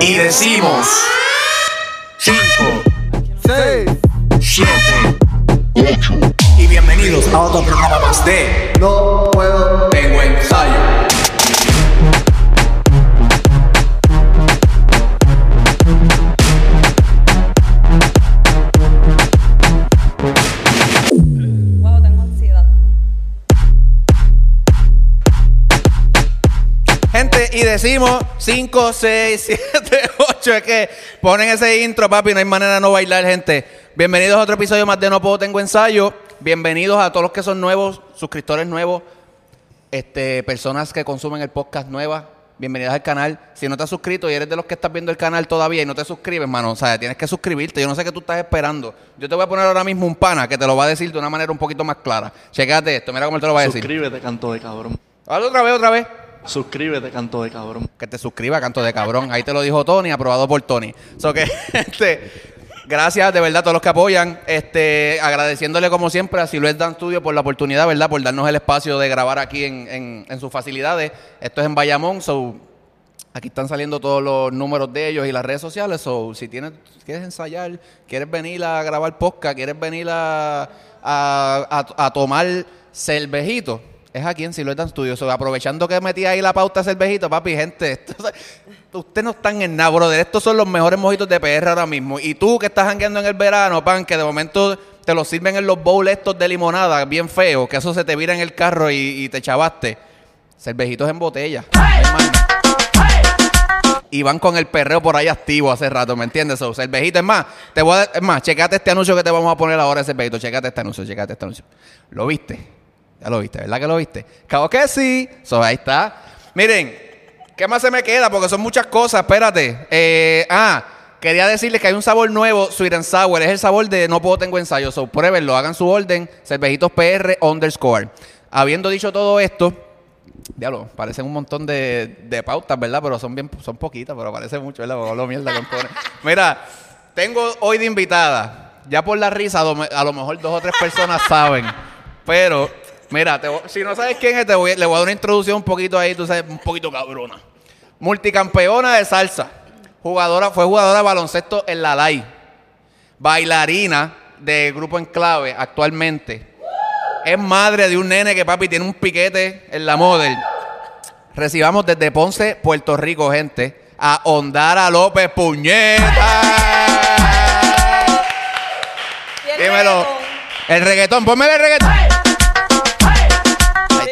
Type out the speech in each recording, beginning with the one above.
Y decimos 5, 6, 7, 8. Y bienvenidos a otro programa más de no puedo. Tengo ensayo. Decimos 5, 6, 7, 8. Es que ponen ese intro, papi, no hay manera de no bailar, gente. Bienvenidos a otro episodio más de No Puedo Tengo Ensayo. Bienvenidos a todos los que son nuevos, suscriptores nuevos, este, personas que consumen el podcast nuevas. Bienvenidos al canal. Si no te has suscrito y eres de los que estás viendo el canal todavía y no te suscribes, mano, o sea, tienes que suscribirte. Yo no sé qué tú estás esperando. Yo te voy a poner ahora mismo un pana que te lo va a decir de una manera un poquito más clara. Checate esto, mira cómo él te lo va a decir. Suscríbete, canto de cabrón. Otra vez, otra vez. Suscríbete, canto de cabrón. que te suscriba, canto de cabrón. Ahí te lo dijo Tony, aprobado por Tony. So que, este, gracias de verdad a todos los que apoyan. Este, agradeciéndole como siempre a Siluet Dan Studio por la oportunidad, ¿verdad? Por darnos el espacio de grabar aquí en, en- sus facilidades. Esto es en Bayamón, so aquí están saliendo todos los números de ellos y las redes sociales. So, si tienes, quieres ensayar, quieres venir a grabar podcast, quieres venir a, a- a tomar cervejito, es aquí en Silueta Studio. So, aprovechando que metí ahí la pauta cervejito, papi, gente, esto- ustedes no están en nada, brother. Estos son los mejores mojitos de PR ahora mismo. Y tú que estás jangueando en el verano, pan, que de momento te los sirven en los bowls estos de limonada, bien feos, que eso se te vira en el carro y, y te chavaste. Cervejitos en botella. Y van con el perreo por ahí activo hace rato, ¿me entiendes? So, cervejito, es más, te voy a, es más, checate este anuncio que te vamos a poner ahora, cervejito, checate este anuncio, checate este anuncio. ¿Lo viste? Ya lo viste, ¿verdad que lo viste? Claro que sí. So, ahí está. Miren, ¿qué más se me queda? Porque son muchas cosas, espérate. Eh, ah, quería decirles que hay un sabor nuevo, Sweet and Sour, es el sabor de No Puedo Tengo Ensayo, so, pruébenlo, hagan su orden, cervejitos PR underscore. Habiendo dicho todo esto, Diablo, parecen un montón de, de pautas, ¿verdad? Pero son bien, son poquitas, pero parece mucho, ¿verdad? Mira, tengo hoy de invitada. Ya por la risa, a lo mejor dos o tres personas saben. Pero, mira, te voy- si no sabes quién es, te voy, le voy a dar una introducción un poquito ahí, tú sabes, un poquito cabrona. Multicampeona de salsa. Jugadora, fue jugadora de baloncesto en la LAI. Bailarina de Grupo Enclave actualmente. Es madre de un nene que papi tiene un piquete en la model. Recibamos desde Ponce, Puerto Rico, gente, a Ondara López Puñeta. Dímelo. El reggaetón, ponme el reggaetón.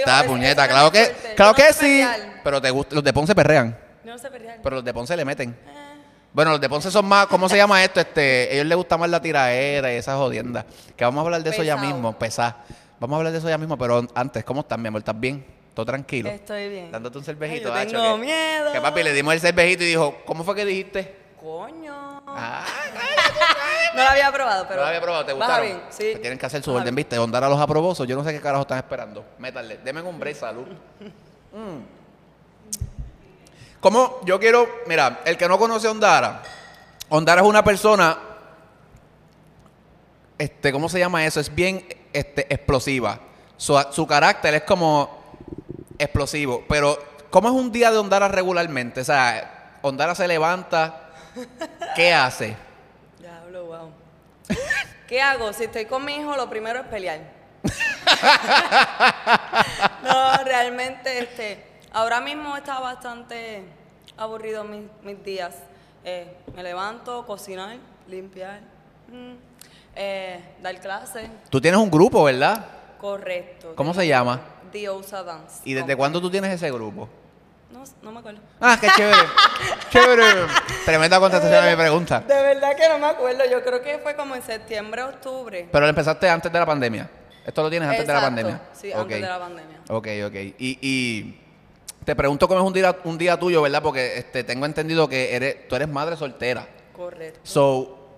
Está, puñeta. Claro que, claro que sí. Pero te gusta, los de Ponce perrean. No sé pelear. Pero los de Ponce le meten. Eh, Bueno, los de Ponce son más, ¿cómo se llama esto? Este, ellos les gusta más la tiraera y esas jodiendas. Que vamos a hablar de eso ya Pesado. mismo, pesar. Vamos a hablar de eso ya mismo, pero antes, ¿cómo estás, mi amor? ¿Estás bien? ¿Todo tranquilo? Estoy bien. Dándote un cervejito, Ay, yo hacho, tengo que- miedo. Que papi le dimos el cervejito y dijo, ¿cómo fue que dijiste? Coño. Ah, No lo había probado, pero. no lo había probado, ¿te gustaron? bien, sí. Que tienen que hacer su Baja orden, bien. ¿viste? Ondar a los aprobosos. Yo no sé qué carajo están esperando. Métanle. Deme un break, salud. Mm. ¿Cómo? Yo quiero... Mira, el que no conoce a Ondara... Ondara es una persona... Este, ¿cómo se llama eso? Es bien este, explosiva. Su, su carácter es como explosivo. Pero, ¿cómo es un día de Ondara regularmente? O sea, Ondara se levanta... ¿Qué hace? ¿Qué hago? Si estoy con mi hijo, lo primero es pelear. no, realmente, este, ahora mismo está bastante aburrido mis, mis días. Eh, me levanto, cocinar, limpiar, mm, eh, dar clases, Tú tienes un grupo, ¿verdad? correcto. ¿Cómo se llama? Diosa Dance. ¿Y desde cuándo tú tienes ese grupo? No, no me acuerdo. Ah, qué chévere. chévere. Tremenda contestación a mi pregunta. De verdad que no me acuerdo. Yo creo que fue como en septiembre, octubre. Pero lo empezaste antes de la pandemia. Esto lo tienes antes de la pandemia. Sí, antes de la pandemia. Ok, ok. Y, y te pregunto cómo es un día, un día tuyo, ¿verdad? Porque este, tengo entendido que eres, tú eres madre soltera. Correcto. So,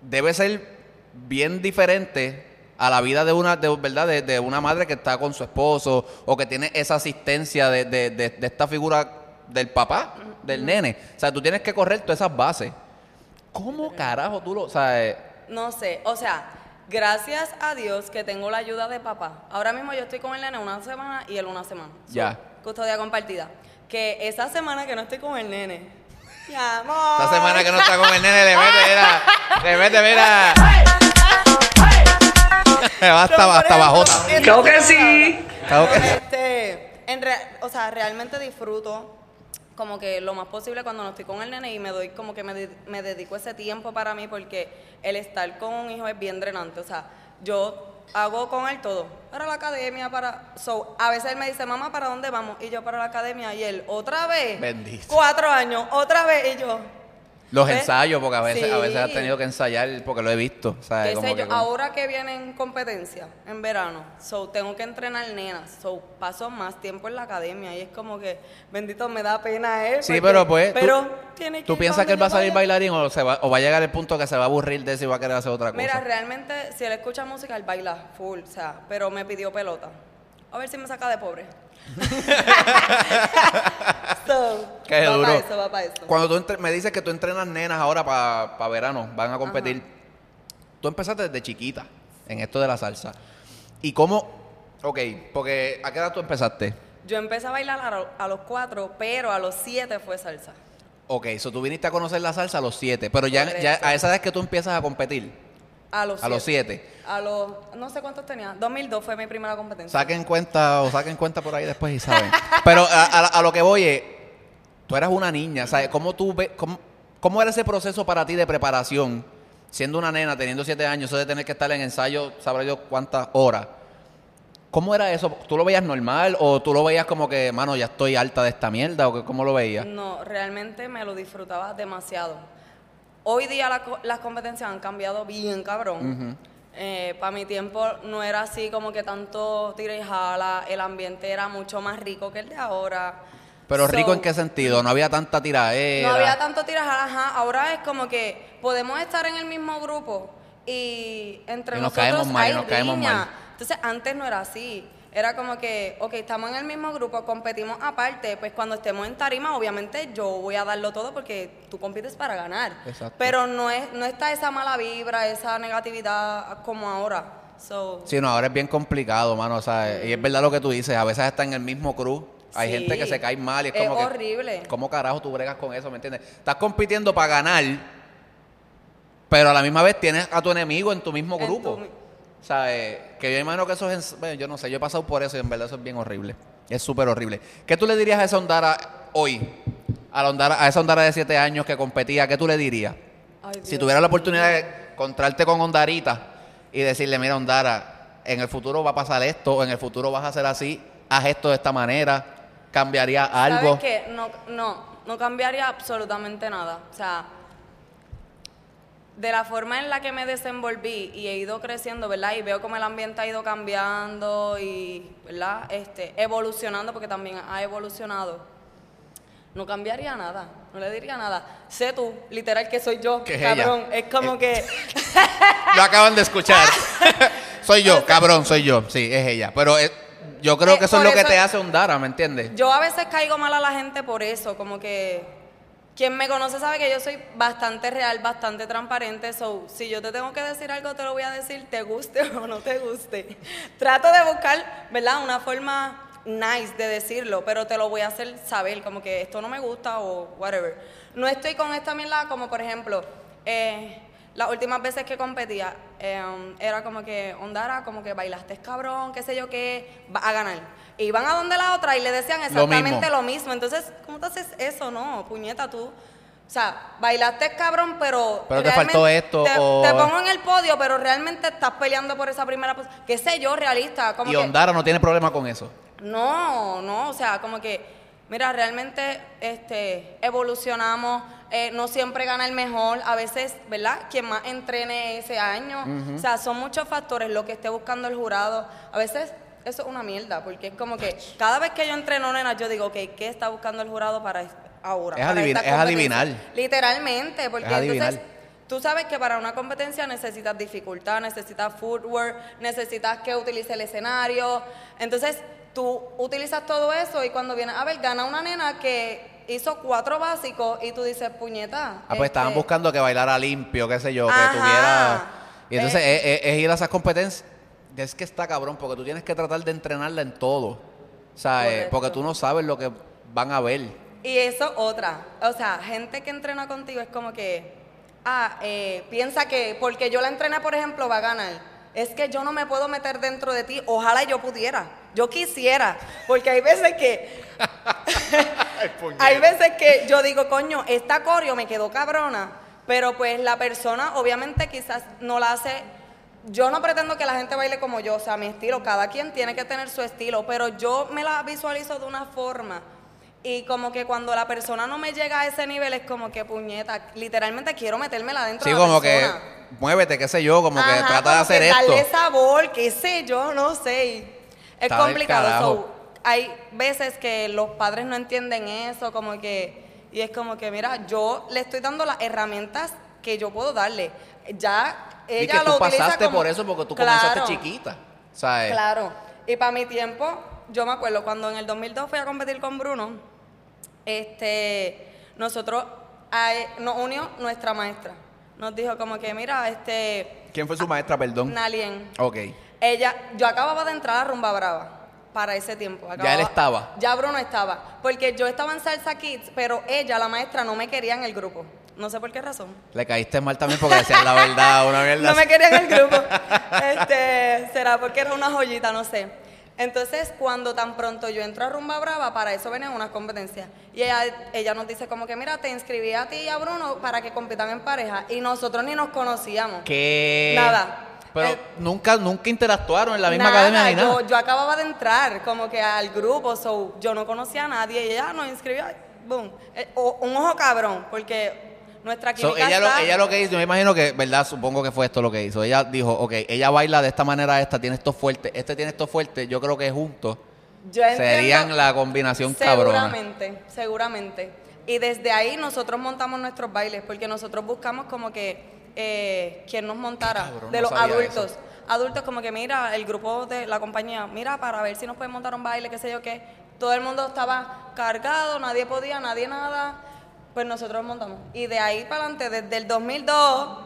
debe ser bien diferente a la vida de una, de, ¿verdad? De, de una madre que está con su esposo o que tiene esa asistencia de, de- de- de esta figura del papá, del nene. O sea, tú tienes que correr todas esas bases. ¿Cómo carajo tú lo sabes? No sé, o sea, gracias a Dios que tengo la ayuda de papá. Ahora mismo yo estoy con el nene una semana y él una semana. So, Ya. Custodia compartida. Que esa semana que no estoy con el nene, Mi amor. Esta semana que no está con el nene le mete, mira. Le mete, mira. Va hasta, hasta bajota. Creo que sí. Claro que- Este, en re- o sea, realmente disfruto como que lo más posible cuando no estoy con el nene y me doy como que me, de- me dedico ese tiempo para mí porque el estar con un hijo es bien drenante. O sea, yo hago con él todo. Para la academia, para... So, a veces él me dice, mamá, ¿para dónde vamos? Y yo para la academia. Y él, ¿otra vez? Bendito. Cuatro años, otra vez. Y yo, Los ¿Ves? ensayos, porque a veces, a veces Sí. has tenido que ensayar porque lo he visto. ¿sabes? Como que con- ahora que vienen competencia en verano, so tengo que entrenar nenas, so paso más tiempo en la academia y es como que bendito me da pena él. Sí, porque- pero pues. tú- pero tiene que ¿Tú piensas que él va a salir bailarín o, se va, o va a llegar el punto que se va a aburrir de eso y va a querer hacer otra cosa? Mira, realmente si él escucha música él baila full, o sea, pero me pidió pelota. A ver si me saca de pobre. so, Qué va duro. pa' eso, va pa' eso. Cuando tú entre- me dices que tú entrenas nenas ahora para verano, van a competir. Tú empezaste desde chiquita en esto de la salsa. ¿Y cómo? Ok, porque ¿a qué edad tú empezaste? Yo empecé a bailar a, lo- a los cuatro, pero a los siete fue salsa. Ok, so tú viniste a conocer la salsa a los siete, pero ya, a esa edad es que tú empiezas a competir. A los A los siete. A los, no sé cuántos tenía. 2002 fue mi primera competencia. Saquen cuenta o saquen cuenta por ahí después y saben. Pero a, a- a lo que voy es, tú eras una niña, ¿sabes? ¿Cómo, tú ve- cómo, ¿Cómo era ese proceso para ti de preparación? Siendo una nena, teniendo siete años, eso de tener que estar en ensayo, sabrá yo cuántas horas. ¿Cómo era eso? ¿Tú lo veías normal o tú lo veías como que, mano, ya estoy alta de esta mierda? ¿O que, cómo lo veías? No, realmente me lo disfrutaba demasiado. Hoy día la las competencias han cambiado bien cabrón. Para mi tiempo no era así como que tanto tira y jala, el ambiente era mucho más rico que el de ahora. Pero So, rico en qué sentido? No había tanta tiraera. No había tanto tira y jala, ajá. Ahora es como que podemos estar en el mismo grupo y entre Y nos nosotros caemos mal, y hay nos caemos mal. Entonces antes no era así. Era como que, ok, estamos en el mismo grupo, competimos aparte, pues cuando estemos en tarima, obviamente yo voy a darlo todo porque tú compites para ganar. Exacto. Pero no es, no está esa mala vibra, esa negatividad como ahora. So, Sí, no, ahora es bien complicado, mano. O sea, y es verdad lo que tú dices. A veces está en el mismo crew. Hay Sí. gente que se cae mal y es Es como que. horrible. ¿Cómo carajo tú bregas con eso? ¿Me entiendes? Estás compitiendo para ganar, pero a la misma vez tienes a tu enemigo en tu mismo En grupo. tu O sea, eh, que yo imagino que eso es. en- bueno, yo no sé, yo he pasado por eso y en verdad eso es bien horrible. Es súper horrible. ¿Qué tú le dirías a esa Ondara hoy? A, la Ondara- a esa Ondara de 7 años que competía, ¿qué tú le dirías? ay, Si Dios tuvieras la oportunidad de encontrarte con Ondarita y decirle, mira, Ondara, en el futuro va a pasar esto, o en el futuro vas a hacer así, haz esto de esta manera, cambiaría algo. ¿Sabes qué? No, no, no cambiaría absolutamente nada. O sea, de la forma en la que me desenvolví y he ido creciendo, ¿verdad? Y veo como el ambiente ha ido cambiando y, ¿verdad? Este, evolucionando, porque también ha evolucionado. No cambiaría nada, no le diría nada. Sé tú, literal, que soy yo, Que es ella. cabrón. Es como que... Lo acaban de escuchar. soy yo, cabrón, soy yo. Sí, es ella. Pero eh, yo creo Eh, que eso es lo que eso- te hace Ondara, ¿me entiendes? Yo a veces caigo mal a la gente por eso, como que quien me conoce sabe que yo soy bastante real, bastante transparente, so si yo te tengo que decir algo te lo voy a decir, te guste o no te guste. Trato de buscar, ¿verdad? Una forma nice de decirlo, pero te lo voy a hacer saber, como que esto no me gusta o whatever. No estoy con esta mierda como por ejemplo, eh, las últimas veces que competía, eh, era como que, Ondara, como que bailaste cabrón, qué sé yo qué, va a ganar. Y iban a donde la otra y le decían Lo exactamente mismo. lo mismo. Entonces, ¿cómo te haces eso? No, puñeta, tú. O sea, bailaste cabrón, pero. Pero te faltó esto, Te, o- te pongo en el podio, pero realmente estás peleando por esa primera posición. ¿Qué sé yo, realista? Como Y que, Ondara no tiene problema con eso. no, no, o sea, como que, mira, realmente este, evolucionamos, eh, no siempre gana el mejor, a veces, ¿verdad? Quien más entrene ese año, o sea, son muchos factores lo que esté buscando el jurado, a veces eso es una mierda, porque es como que cada vez que yo entreno nenas, yo digo, ok, ¿qué está buscando el jurado para ahora? Es para es adivinar. Literalmente, porque Es adivinar. entonces... Tú sabes que para una competencia necesitas dificultad, necesitas footwork, necesitas que utilice el escenario. Entonces, tú utilizas todo eso y cuando vienes a ver, gana una nena que hizo cuatro básicos y tú dices, puñeta. Ah, pues estaban este, buscando que bailara limpio, qué sé yo, que tuviera... Y entonces Eh. es, es- es ir a esas competencias. Es que está cabrón, porque tú tienes que tratar de entrenarla en todo. O sea, eh, porque tú no sabes lo que van a ver. Y eso otra. O sea, gente que entrena contigo es como que, ah, eh, piensa que porque yo la entrené, por ejemplo, va a ganar. Es que yo no me puedo meter dentro de ti. Ojalá yo pudiera. Yo quisiera. Porque hay veces que. hay veces que yo digo, coño, esta coreo me quedó cabrona. Pero pues la persona, obviamente, quizás no la hace. Yo no pretendo que la gente baile como yo, o sea, mi estilo. Cada quien tiene que tener su estilo. Pero yo me la visualizo de una forma. Y como que cuando la persona no me llega a ese nivel, es como que puñeta. Literalmente quiero metérmela dentro Sí, de la como que muévete, qué sé yo, como que trata de hacer que esto. Darle sabor, qué sé yo, no sé. Es complicado. so, hay veces que los padres no entienden eso, como que. Y es como que, mira, yo le estoy dando las herramientas que yo puedo darle. Ya ella y que lo tú utiliza pasaste como- por eso porque tú Claro, comenzaste chiquita. ¿Sabes? Claro. Y para mi tiempo, yo me acuerdo cuando en el 2002 fui a competir con Bruno, este, nosotros nos unió nuestra maestra. Nos dijo como que, mira, este, ¿Quién fue su maestra, perdón? Nalien. Ok. Ella, yo acababa de entrar a Rumba Brava para ese tiempo. Ya él estaba. Ya Bruno estaba. Porque yo estaba en Salsa Kids, pero ella, la maestra, no me quería en el grupo. No sé por qué razón. Le caíste mal también porque decías la verdad, una mierda. No me así. quería en el grupo. Este, será porque era una joyita, no sé. Entonces, cuando tan pronto yo entro a Rumba Brava, para eso venían unas competencias. Y ella, ella nos dice como que, mira, te inscribí a ti y a Bruno para que compitan en pareja. Y nosotros ni nos conocíamos. ¿Qué? Nada. Pero Eh, nunca, nunca interactuaron en la misma Nada, academia ni nada. Yo, yo acababa de entrar como que al grupo, so, yo no conocía a nadie y ella nos inscribió, boom. Eh, o- un ojo cabrón, porque nuestra So, química ella, lo, está- ella lo que hizo, yo me imagino que, ¿verdad? Supongo que fue esto lo que hizo. Ella dijo, ok, ella baila de esta manera, esta tiene esto fuerte, este tiene esto fuerte, yo creo que juntos Yo serían la combinación cabrona. Seguramente, seguramente. Y desde ahí nosotros montamos nuestros bailes, porque nosotros buscamos como que eh, quien nos montara, cabrón, de no los adultos. eso. Adultos como que, mira, el grupo de la compañía, mira, para ver si nos pueden montar un baile, qué sé yo qué. Todo el mundo estaba cargado, nadie podía, nadie nada. Pues nosotros montamos. Y de ahí para adelante, desde el 2002,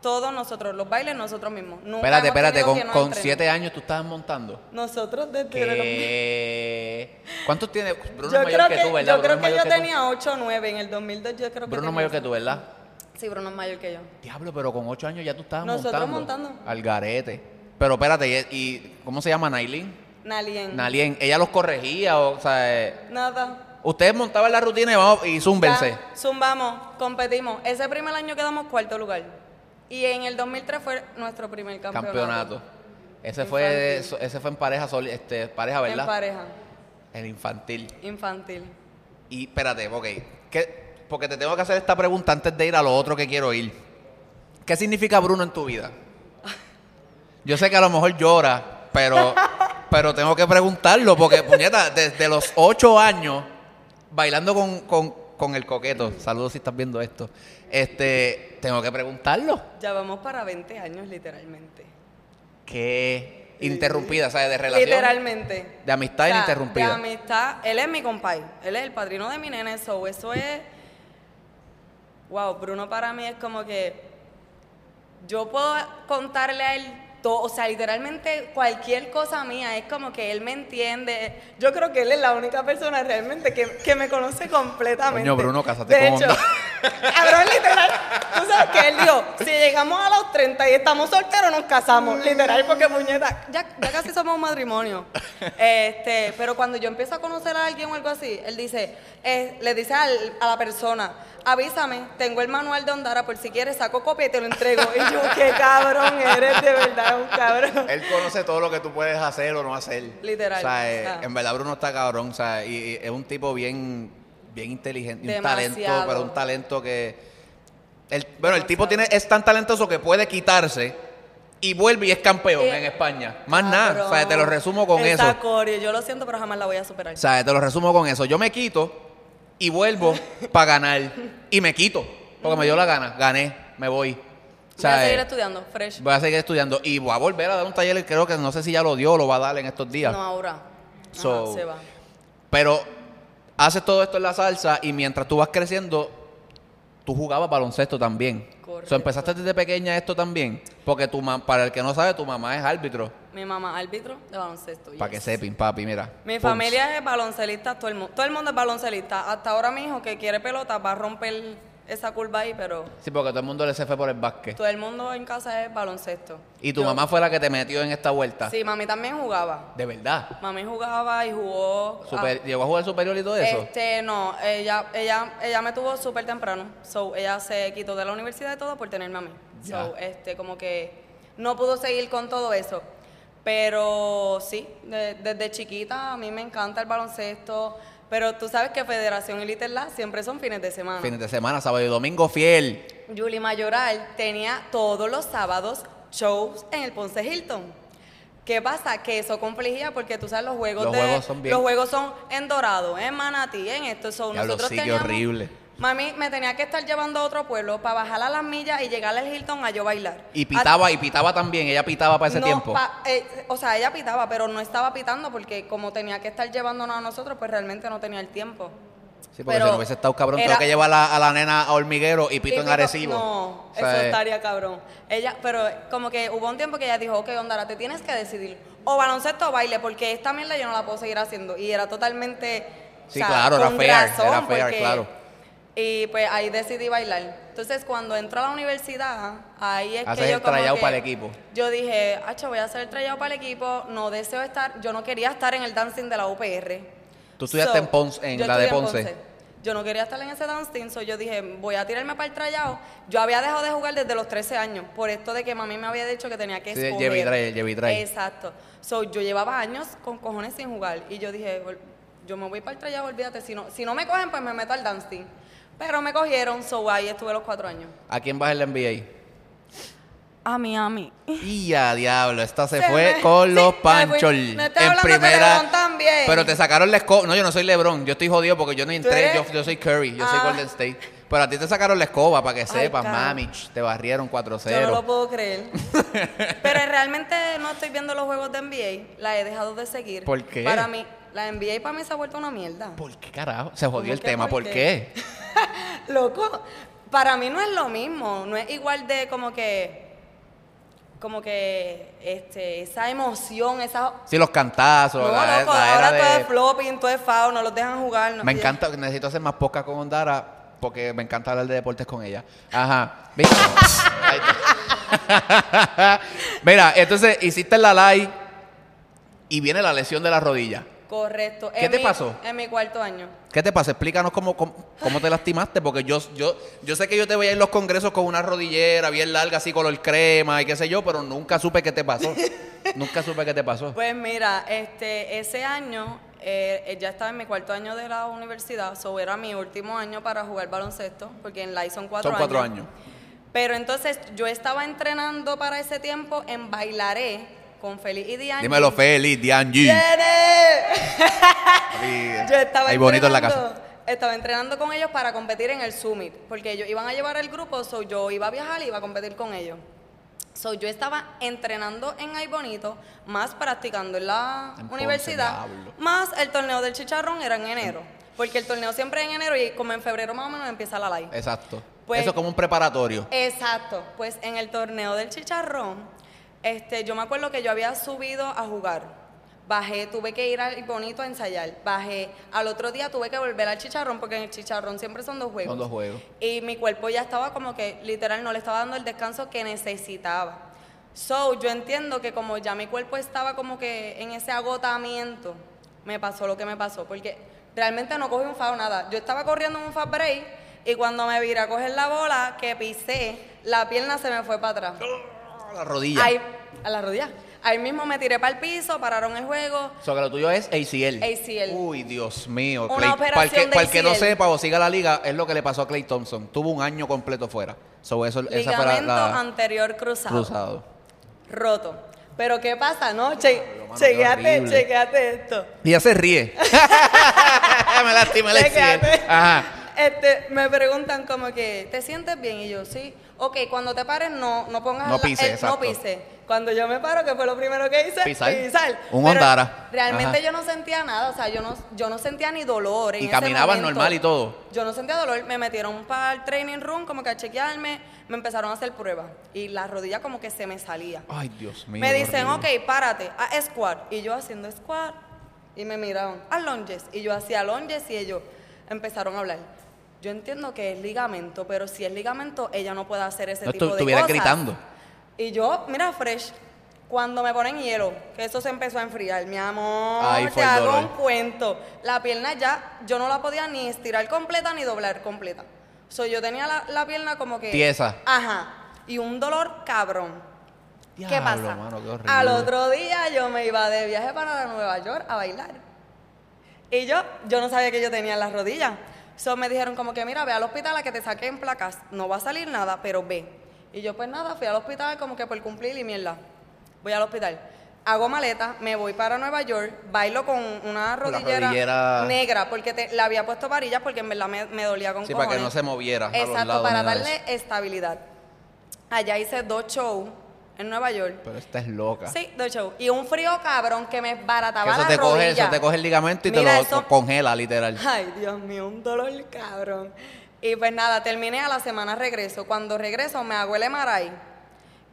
todos nosotros, los bailes nosotros mismos. Nunca Espérate, espérate, con, siete años tú estabas montando. Nosotros desde el 2000. ¿Qué? ¿Cuántos tiene? Bruno Yo es mayor que, que, tú, ¿verdad? yo, creo Bruno que yo tú. tenía 8 o 9 en el 2002. Yo creo que Bruno es mayor que tú, ¿verdad? Sí, Bruno es mayor que yo. Diablo, pero con ocho años ya tú estabas Nosotros montando. montando. Al garete. Pero espérate, ¿y, y cómo se llama Nailin? Nalien. Nalien, ¿ella los corregía o, o sea, eh, Nada. Ustedes montaban la rutina y vamos y zúmbense? Ya, Zumbamos, competimos. Ese primer año quedamos cuarto lugar. Y en el 2003 fue nuestro primer campeonato. Campeonato. Ese fue, ese fue en pareja, soli- este, pareja, En ¿verdad? pareja, El infantil. infantil. Y espérate, ok. ¿qué- porque te tengo que hacer esta pregunta antes de ir a lo otro que quiero ir. ¿Qué significa Bruno en tu vida? Yo sé que a lo mejor llora, pero, pero tengo que preguntarlo porque, puñeta, desde los ocho años, bailando con, con- con el coqueto, saludos si estás viendo esto, este, tengo que preguntarlo. Ya vamos para 20 años, literalmente. ¿Qué interrumpida, ¿sabes? De relación. Literalmente. De amistad O sea, ininterrumpida. De amistad. Él es mi compay. Él es el padrino de mi nene. So, eso es. Wow, Bruno para mí es como que. Yo puedo contarle a él todo. O sea, literalmente cualquier cosa mía. Es como que él me entiende. Yo creo que él es la única persona realmente que, que me conoce completamente. Coño, Bruno, cásate de con hecho, Onda. Cabrón, literal. Tú sabes que él dijo, si llegamos a los 30 y estamos solteros, nos casamos. Literal, porque puñeta, ya, ya casi somos un matrimonio. Este, pero cuando yo empiezo a conocer a alguien o algo así, él dice, eh, le dice al- a la persona, avísame, tengo el manual de Ondara por si quieres, saco copia y te lo entrego. Y yo, qué cabrón eres, de verdad, un cabrón. Él conoce todo lo que tú puedes hacer o no hacer. Literal. O sea, eh, Ah. en verdad Bruno está cabrón. O sea, y, y es un tipo bien, bien inteligente. Un talento, pero un talento que... El, bueno, el tipo tiene, es tan talentoso que puede quitarse y vuelve y es campeón Eh, en España. Más nada. O sea, te lo resumo con eso. coreo, yo lo siento, pero jamás la voy a superar. O sea, te lo resumo con eso. Yo me quito y vuelvo para ganar. Y me quito. Porque me dio la gana. Gané. Me voy. O voy a seguir eh, estudiando, fresh. Voy a seguir estudiando y voy a volver a dar un taller, creo que no sé si ya lo dio o lo va a dar en estos días. No, ahora. Ajá, So, se va. Pero haces todo esto en la salsa y mientras tú vas creciendo, tú jugabas baloncesto también. Correcto. So, empezaste desde pequeña esto también, porque tu ma- para el que no sabe, tu mamá es árbitro mi mamá árbitro de baloncesto. Para que yes. sepan, papi, mira. Mi Pums. familia es baloncelista, todo el mundo. Todo el mundo es baloncelista. Hasta ahora mi hijo que quiere pelota va a romper esa curva ahí, pero Sí, porque todo el mundo le se fue por el básquet. todo el mundo en casa es baloncesto. ¿Y tu Yo- mamá fue la que te metió en esta vuelta? Sí, mami también jugaba. De verdad. Mami jugaba y jugó. Super- ¿Llegó a jugar superior y todo eso? Este, no, ella, ella, ella me tuvo súper temprano. So, ella se quitó de la universidad y todo por tenerme a mí. Ya. So, este, como que no pudo seguir con todo eso. Pero sí, de- desde chiquita a mí me encanta el baloncesto. Pero tú sabes que Federación y Little La siempre son fines de semana. Fines de semana, sábado y domingo, fiel. Julie Mayoral tenía todos los sábados shows en el Ponce Hilton. ¿Qué pasa? Que eso confligía porque tú sabes los juegos Los de juegos son bien- los juegos son en Dorado, en Manatí, en esto son nosotros teníamos horrible. Mami me tenía que estar llevando a otro pueblo para bajar a las millas y llegar al Hilton a yo bailar. Y pitaba, y pitaba también. Ella pitaba para ese No, tiempo. pa- eh, o sea, ella pitaba, pero no estaba pitando porque como tenía que estar llevándonos a nosotros, pues realmente no tenía el tiempo. Sí, porque pero si no hubiese estado cabrón, era- tengo que llevar a, a la nena a hormiguero y pito Y en Arecibo. No, O sea, eso eh, estaría cabrón. Ella, pero como que hubo un tiempo que ella dijo, ok, Ondara, te tienes que decidir. O baloncesto o baile, porque esta mierda yo no la puedo seguir haciendo. Y era totalmente. Sí, claro, era con fair, razón, era fair, claro. Y pues ahí decidí bailar. Entonces, cuando entro a la universidad, ahí es Haces que yo el como tryout que- para el equipo. Yo dije, hacho, voy a hacer el tryout para el equipo. No deseo estar, yo no quería estar en el dancing de la UPR. Tú estudiaste en Ponce- en yo la de estudié en Ponce. Yo no quería estar en ese dancing, so yo dije, voy a tirarme para el tryout. Yo había dejado de jugar desde los 13 años, por esto de que mami me había dicho que tenía que Sí, escoger. Dry. Exacto. So, yo llevaba años con cojones sin jugar y yo dije, "Ol- yo me voy para el tryout, olvídate, si no, si no me cogen, pues me meto al dancing. Pero me cogieron, so ahí estuve los cuatro años. ¿A quién vas en la NBA? A Miami. Y a diablo, esta se, Se fue me- con sí, los. Panchos Me está en de primera. LeBron también. Pero te sacaron la escoba. No, yo no soy LeBron, yo estoy jodido porque yo no entré, yo, yo soy Curry, yo soy Ah. Golden State. Pero a ti te sacaron la escoba para que Ay, sepas, cara. mami, te barrieron 4-0. Yo no lo puedo creer. Pero realmente no estoy viendo los juegos de NBA. La he dejado de seguir. ¿Por qué? Para mí, la NBA para mí se ha vuelto una mierda. ¿Por qué carajo? Se jodió ¿Cómo el tema, por ¿por qué? qué? Loco, para mí no es lo mismo. No es igual de como que. Como que este, esa emoción, esa. Sí, los cantazos, No, la, loco, la era ahora todo es flopping, todo es foul, no los dejan jugar. no- Me encanta, necesito hacer más podcast con Ondara porque me encanta hablar de deportes con ella. Ajá. ¿Viste? Mira, entonces hiciste la live y viene la lesión de la rodilla. Correcto. ¿Qué En te mi- pasó? En mi cuarto año. ¿Qué te pasa? Explícanos cómo, cómo, cómo te lastimaste, porque yo, yo, yo sé que yo te veía en los congresos con una rodillera bien larga, así color crema y qué sé yo, pero nunca supe qué te pasó. nunca supe qué te pasó. Pues mira, este, ese año eh, ya estaba en mi cuarto año de la universidad, so era mi último año para jugar baloncesto, porque en LAI son cuatro Son años. cuatro años. Pero entonces yo estaba entrenando para ese tiempo en Bailaré con Félix y Diane. Dímelo, Félix, Dianji. Yo estaba Ahí bonito en la casa. Estaba entrenando con ellos para competir en el Summit, porque ellos iban a llevar el grupo, so yo iba a viajar y iba a competir con ellos. So yo estaba entrenando en Ay Bonito, más practicando en la En universidad, más el torneo del chicharrón era en enero, porque el torneo siempre es en enero y como en febrero más o menos empieza la live. Exacto. Pues- Eso es como un preparatorio. Exacto, pues en el torneo del chicharrón, este, yo me acuerdo que yo había subido a jugar. Bajé, tuve que ir al bonito a ensayar. Bajé. Al otro día tuve que volver al chicharrón, porque en el chicharrón siempre son dos juegos. Son dos juegos. Y mi cuerpo ya estaba como que literal no le estaba dando el descanso que necesitaba. So, yo entiendo que como ya mi cuerpo estaba como que en ese agotamiento, me pasó lo que me pasó, porque realmente no cogí un foul nada. Yo estaba corriendo en un fast break y cuando me viré a coger la bola que pisé, la pierna se me fue para atrás. La rodilla. Ahí, a la rodilla. Ahí mismo me tiré para el piso, pararon el juego. O sea, que lo tuyo es ACL. ACL. Uy, Dios mío. Una para el que, operación de para el que no ACL. sepa o siga la liga, es lo que le pasó a Clay Thompson. Tuvo un año completo fuera. So, eso, esa fue la, Ligamento la- anterior cruzado. cruzado. Roto. Pero ¿qué pasa? No, che, mano, qué chequeate, horrible. chequeate esto. Y ella se ríe. me lastimé el ACL. Ajá. este, me preguntan como que, ¿te sientes bien? Y yo, sí. Ok, cuando te pares, no, no pongas No pise, el- exacto. no pise. Cuando yo me paro, que fue lo primero que hice, Pisar. Un Pero Ondara. Realmente Ajá. yo no sentía nada, o sea, yo no, yo no sentía ni dolor. en Y caminabas normal y todo. Yo no sentía dolor, me metieron para el training room como que a chequearme, me empezaron a hacer pruebas y la rodilla como que se me salía. Ay, Dios mío. Me dicen, horrible. ok, párate, a squat. Y yo haciendo squat. Y me miraron, a lunges. Y yo hacía lunges y ellos empezaron a hablar. Yo entiendo que es ligamento, pero si es ligamento, ella no puede hacer ese No, tipo tú- de estuvieras cosas. gritando. Y yo, mira, fresh. Cuando me ponen hielo, que eso se empezó a enfriar, mi amor, Ahí te hago un cuento. La pierna ya, yo no la podía ni estirar completa ni doblar completa. So, yo tenía la, la pierna como que... Tiesa. Ajá. Y un dolor cabrón. ¿Qué Diablo, pasa? mano, qué horrible. Al otro día yo me iba de viaje para Nueva York a bailar. Y yo, yo no sabía que yo tenía en las rodillas. So me dijeron como que, mira, ve al hospital a que te saquen placas. No va a salir nada, pero ve. Y yo, pues nada, fui al hospital como que por cumplir y mierda. Voy al hospital. Hago maleta, me voy para Nueva York, bailo con una rodillera, rodillera- negra, porque te- le había puesto varillas porque en verdad me, me dolía con Sí, para que no se moviera a los Exacto, lados para darle estabilidad. Allá hice dos shows en Nueva York. Pero esta es loca. Sí, dos shows. Y un frío cabrón que me barataba eso la te, coge, eso te coge el ligamento y te lo eso- congela, literal. Ay, Dios mío, un dolor cabrón. Y pues nada, terminé a la semana regreso. Cuando regreso me hago el MRI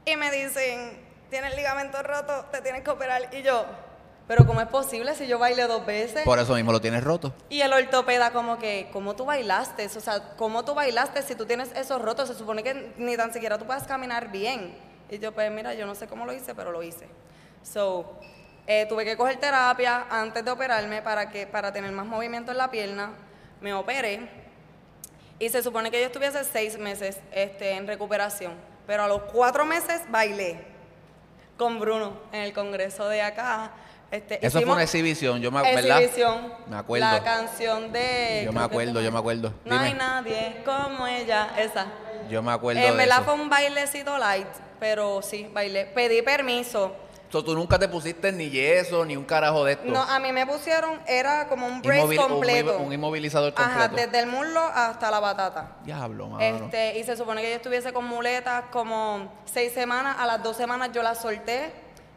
y me dicen, tienes ligamento roto, te tienes que operar. Y yo, pero ¿cómo es posible si yo bailé dos veces? Por eso mismo lo tienes roto. Y el ortopeda como que, ¿cómo tú bailaste? O sea, ¿cómo tú bailaste si tú tienes esos rotos? Se supone que ni tan siquiera tú puedes caminar bien. Y yo, pues mira, yo no sé cómo lo hice, pero lo hice. So, eh, tuve que coger terapia antes de operarme para, que, para tener más movimiento en la pierna. Me operé y se supone que yo estuviese seis meses este, en recuperación. Pero a los cuatro meses bailé con Bruno en el congreso de acá. Este, Eso fue una exhibición, yo me ¿verdad? exhibición. Me acuerdo. La canción de. Yo me acuerdo, yo me acuerdo. No hay nadie como ella. Esa. Yo me acuerdo En verdad eso. fue un bailecito light, pero sí, bailé. Pedí permiso. So, tú nunca te pusiste ni yeso, ni un carajo de esto. No, a mí me pusieron, era como un brace Inmovil- un completo. inmo- un inmovilizador Ajá, completo. desde el muslo hasta la batata. Diablo, mano. Este, y se supone que yo estuviese con muletas como seis semanas, a las dos semanas yo las solté.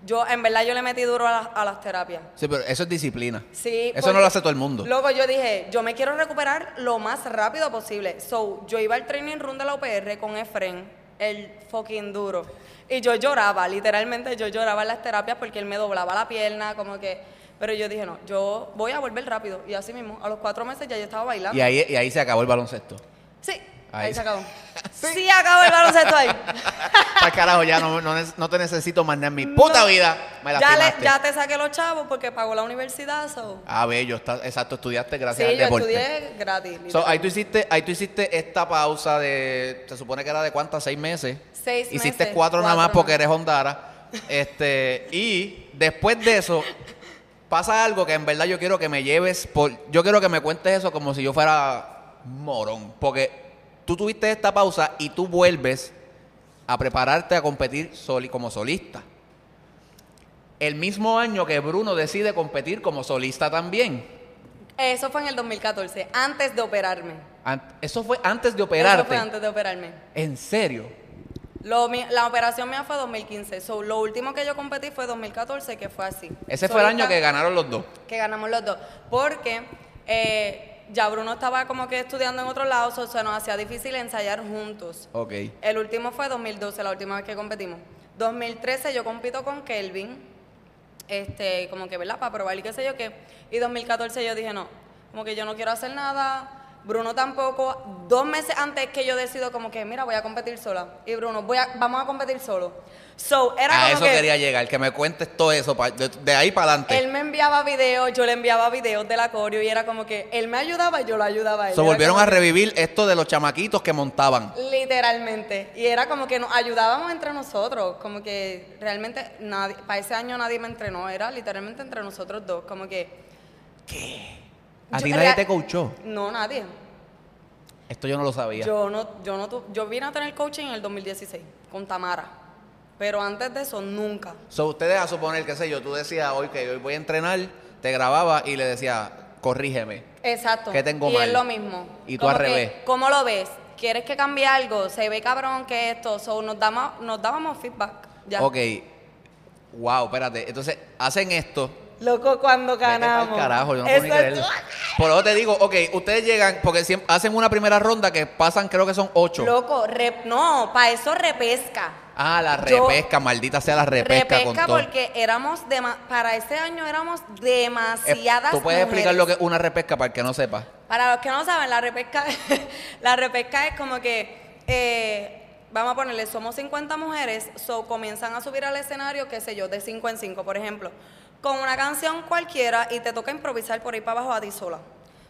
Yo, en verdad, yo le metí duro a, las- a las terapias. Sí, pero eso es disciplina. Sí. Eso no lo hace todo el mundo. Luego yo dije, yo me quiero recuperar lo más rápido posible. So, yo iba al training room de la UPR con Efren, el fucking duro. Y yo lloraba, literalmente yo lloraba en las terapias porque él me doblaba la pierna, como que... Pero yo dije, no, yo voy a volver rápido. Y así mismo, a los cuatro meses ya yo estaba bailando. Y ahí, y ahí se acabó el baloncesto. Sí, Ahí ahí, se- acabó. sí. acabó el baloncesto ahí. Carajo, ya no, no, no te necesito más nada en mi puta No. vida. Me ya, le- ya te saqué los chavos porque pagó la universidad, so... Ah, bello, está, exacto, estudiaste gracias Sí, al yo deporte. estudié gratis. So, ahí tú hiciste, ahí tú hiciste esta pausa de, se supone que era de cuántas, seis meses. Seis Hiciste meses, cuatro, nada más cuatro porque eres Hondara. Este, y después de eso, pasa algo que en verdad yo quiero que me lleves por, yo quiero que me cuentes eso como si yo fuera morón. Porque tú tuviste esta pausa y tú vuelves a prepararte a competir soli- como solista. El mismo año que Bruno decide competir como solista también. Eso fue en el 2014, antes de operarme. Eso fue antes de operarte. Eso fue antes de operarme. ¿En serio? Lo mi- la operación mía fue 2015. So, lo último que yo competí fue 2014, que fue así. Ese fue el año que ganaron los dos. que ganamos los dos. Porque eh, ya Bruno estaba como que estudiando en otro lado, so, se nos hacía difícil ensayar juntos. Ok. El último fue 2012, la última vez que competimos. 2013 yo compito con Kelvin, este, como que, ¿verdad? Para probar y qué sé yo qué. Y 2014 yo dije, no, como que yo no quiero hacer nada. Bruno tampoco. Dos meses antes que yo decido como que, mira, voy a competir sola. Y Bruno, voy a, vamos a competir solo. So, era A como eso que quería llegar, que me cuentes todo eso, pa- de, de ahí para adelante. él me enviaba videos, yo le enviaba videos del acorio y era como que él me ayudaba y yo lo ayudaba a él. Se Era volvieron a revivir esto de los chamaquitos que montaban. Literalmente. Y era como que nos ayudábamos entre nosotros. Como que realmente nadie, para ese año nadie me entrenó. Era literalmente entre nosotros dos. Como que. A ti nadie te coachó. No, nadie. Esto yo no lo sabía. Yo no, yo no tu- yo vine a tener coaching en el 2016 con Tamara. Pero antes de eso, nunca. So, ustedes a suponer, qué sé yo, tú decías hoy que hoy voy a entrenar, te grababa y le decía, corrígeme. Exacto. ¿Qué tengo y mal? es lo mismo. Y tú al que, revés. ¿Cómo lo ves? ¿Quieres que cambie algo? Se ve cabrón que esto. So, nos, damos, nos dábamos feedback. Ya. Ok. Wow, espérate. Entonces, hacen esto. Loco, cuando Vete ganamos. carajo, yo no puedo ni Eso es- creerlo. Por eso te digo, ok, ustedes llegan, porque siempre hacen una primera ronda que pasan, creo que son ocho. Loco, rep- no, para eso repesca. Ah, la Yo- repesca, maldita sea la repesca, con Repesca todo. porque éramos, dema- para este año éramos Eh, demasiadas ¿Tú puedes explicar mujeres. lo que es una repesca para el que no sepa? Para los que no saben, la repesca, la repesca es como que, eh, vamos a ponerle, somos 50 mujeres, so comienzan a subir al escenario, qué sé yo, de 5 en 5, por ejemplo, con una canción cualquiera y te toca improvisar por ahí para abajo a ti sola.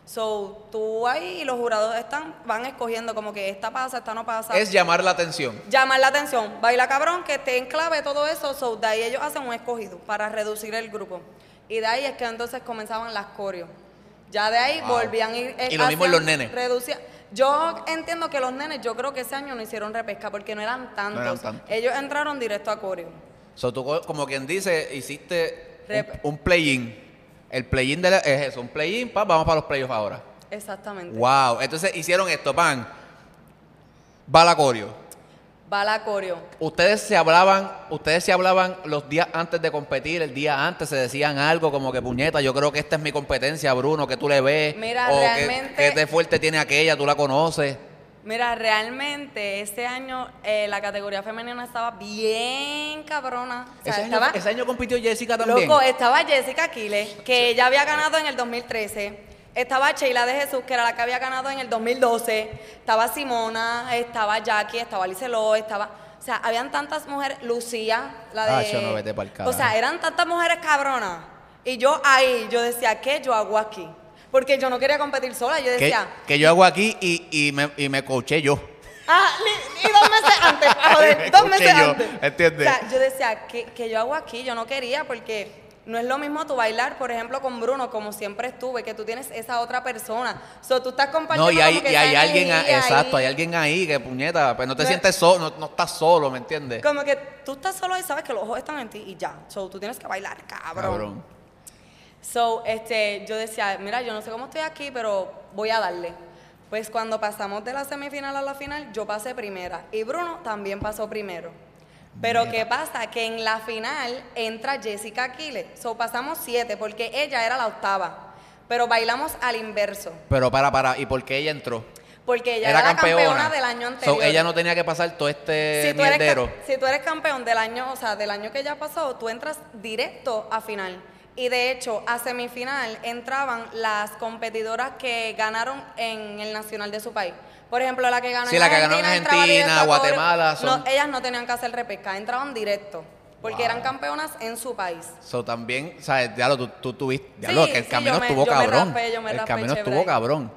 So, tú ahí y los jurados están, van escogiendo como que esta pasa, esta no pasa. Es llamar la atención. llamar la atención, baila cabrón, que esté en clave todo eso, so de ahí ellos hacen un escogido para reducir el grupo. Y de ahí es que entonces comenzaban las coreos. Ya de ahí Wow. volvían a ir. eh, Y lo mismo en los nenes. reducía- Yo entiendo que los nenes, yo creo que ese año no hicieron repesca porque no eran tantos. eran tantos. Ellos entraron directo a coreo. So, tú, co- como quien dice, hiciste Rep- un play-in. El play-in de la- es eso, un play-in, pa, vamos para los playoffs ahora. Exactamente. Wow. Entonces hicieron esto, pan. Va la coreo. Va la coreo. Ustedes se hablaban, ustedes se hablaban los días antes de competir, el día antes se decían algo como que puñeta, yo creo que esta es mi competencia, Bruno, que tú le ves. Mira, o que- realmente- que, de fuerte tiene aquella, tú la conoces. Mira, realmente este año eh, la categoría femenina estaba bien cabrona. O sea, ese, año, estaba, ese año compitió Jessica también. Loco, estaba Jessica Aquiles, que ella había ganado en el 2013. Estaba Sheila de Jesús, que era la que había ganado en el 2012. Estaba Simona, estaba Jackie, estaba Liceló, estaba... O sea, habían tantas mujeres. Lucía, la de... Ah, yo no, vete pa'l o carajo. sea, eran tantas mujeres cabronas. Y yo ahí, yo decía, ¿qué yo hago aquí? Porque yo no quería competir sola. Yo decía... que yo hago aquí y, y me, y me coaché yo. Ah, y dos meses antes, Me joder, dos escuché meses yo, antes. ¿entiendes? O sea, yo decía, ¿qué, qué yo hago aquí? Yo no quería porque no es lo mismo tú bailar, por ejemplo, con Bruno, como siempre estuve, que tú tienes esa otra persona. O sea, tú estás compartiendo No, y hay, como que y hay alguien, a- energía exacto, ahí. hay alguien ahí que puñeta, pues no te No- sientes solo, no, no estás solo, ¿me entiendes? Como que tú estás solo y sabes que los ojos están en ti y ya. So, tú tienes que bailar, cabrón. So, este, yo decía, mira, yo no sé cómo estoy aquí, pero voy a darle. Pues cuando pasamos de la semifinal a la final, yo pasé primera y Bruno también pasó primero. Pero ¿qué pasa? Que en la final entra Jessica Aquiles. So pasamos siete porque ella era la octava. Pero bailamos al inverso. Pero para, para, ¿y por qué ella entró? Porque ella era, la campeona, del año anterior. So, ella no tenía que pasar todo este si tú, mierdero. si tú eres campeón del año, o sea, del año que ya pasó, tú entras directo a final. Y de hecho, a semifinal entraban las competidoras que ganaron en el nacional de su país. Por ejemplo, la que ganó Sí, en la que ganó en Argentina, Argentina. Guatemala, son- No, ellas no tenían que hacer repesca, entraban directo. Porque Wow. eran campeonas en su país. So, también, ¿sabes? Diablo, tú, tú tuviste. Sí, Diablo, que el sí, camino me- estuvo cabrón. el camino estuvo cabrón.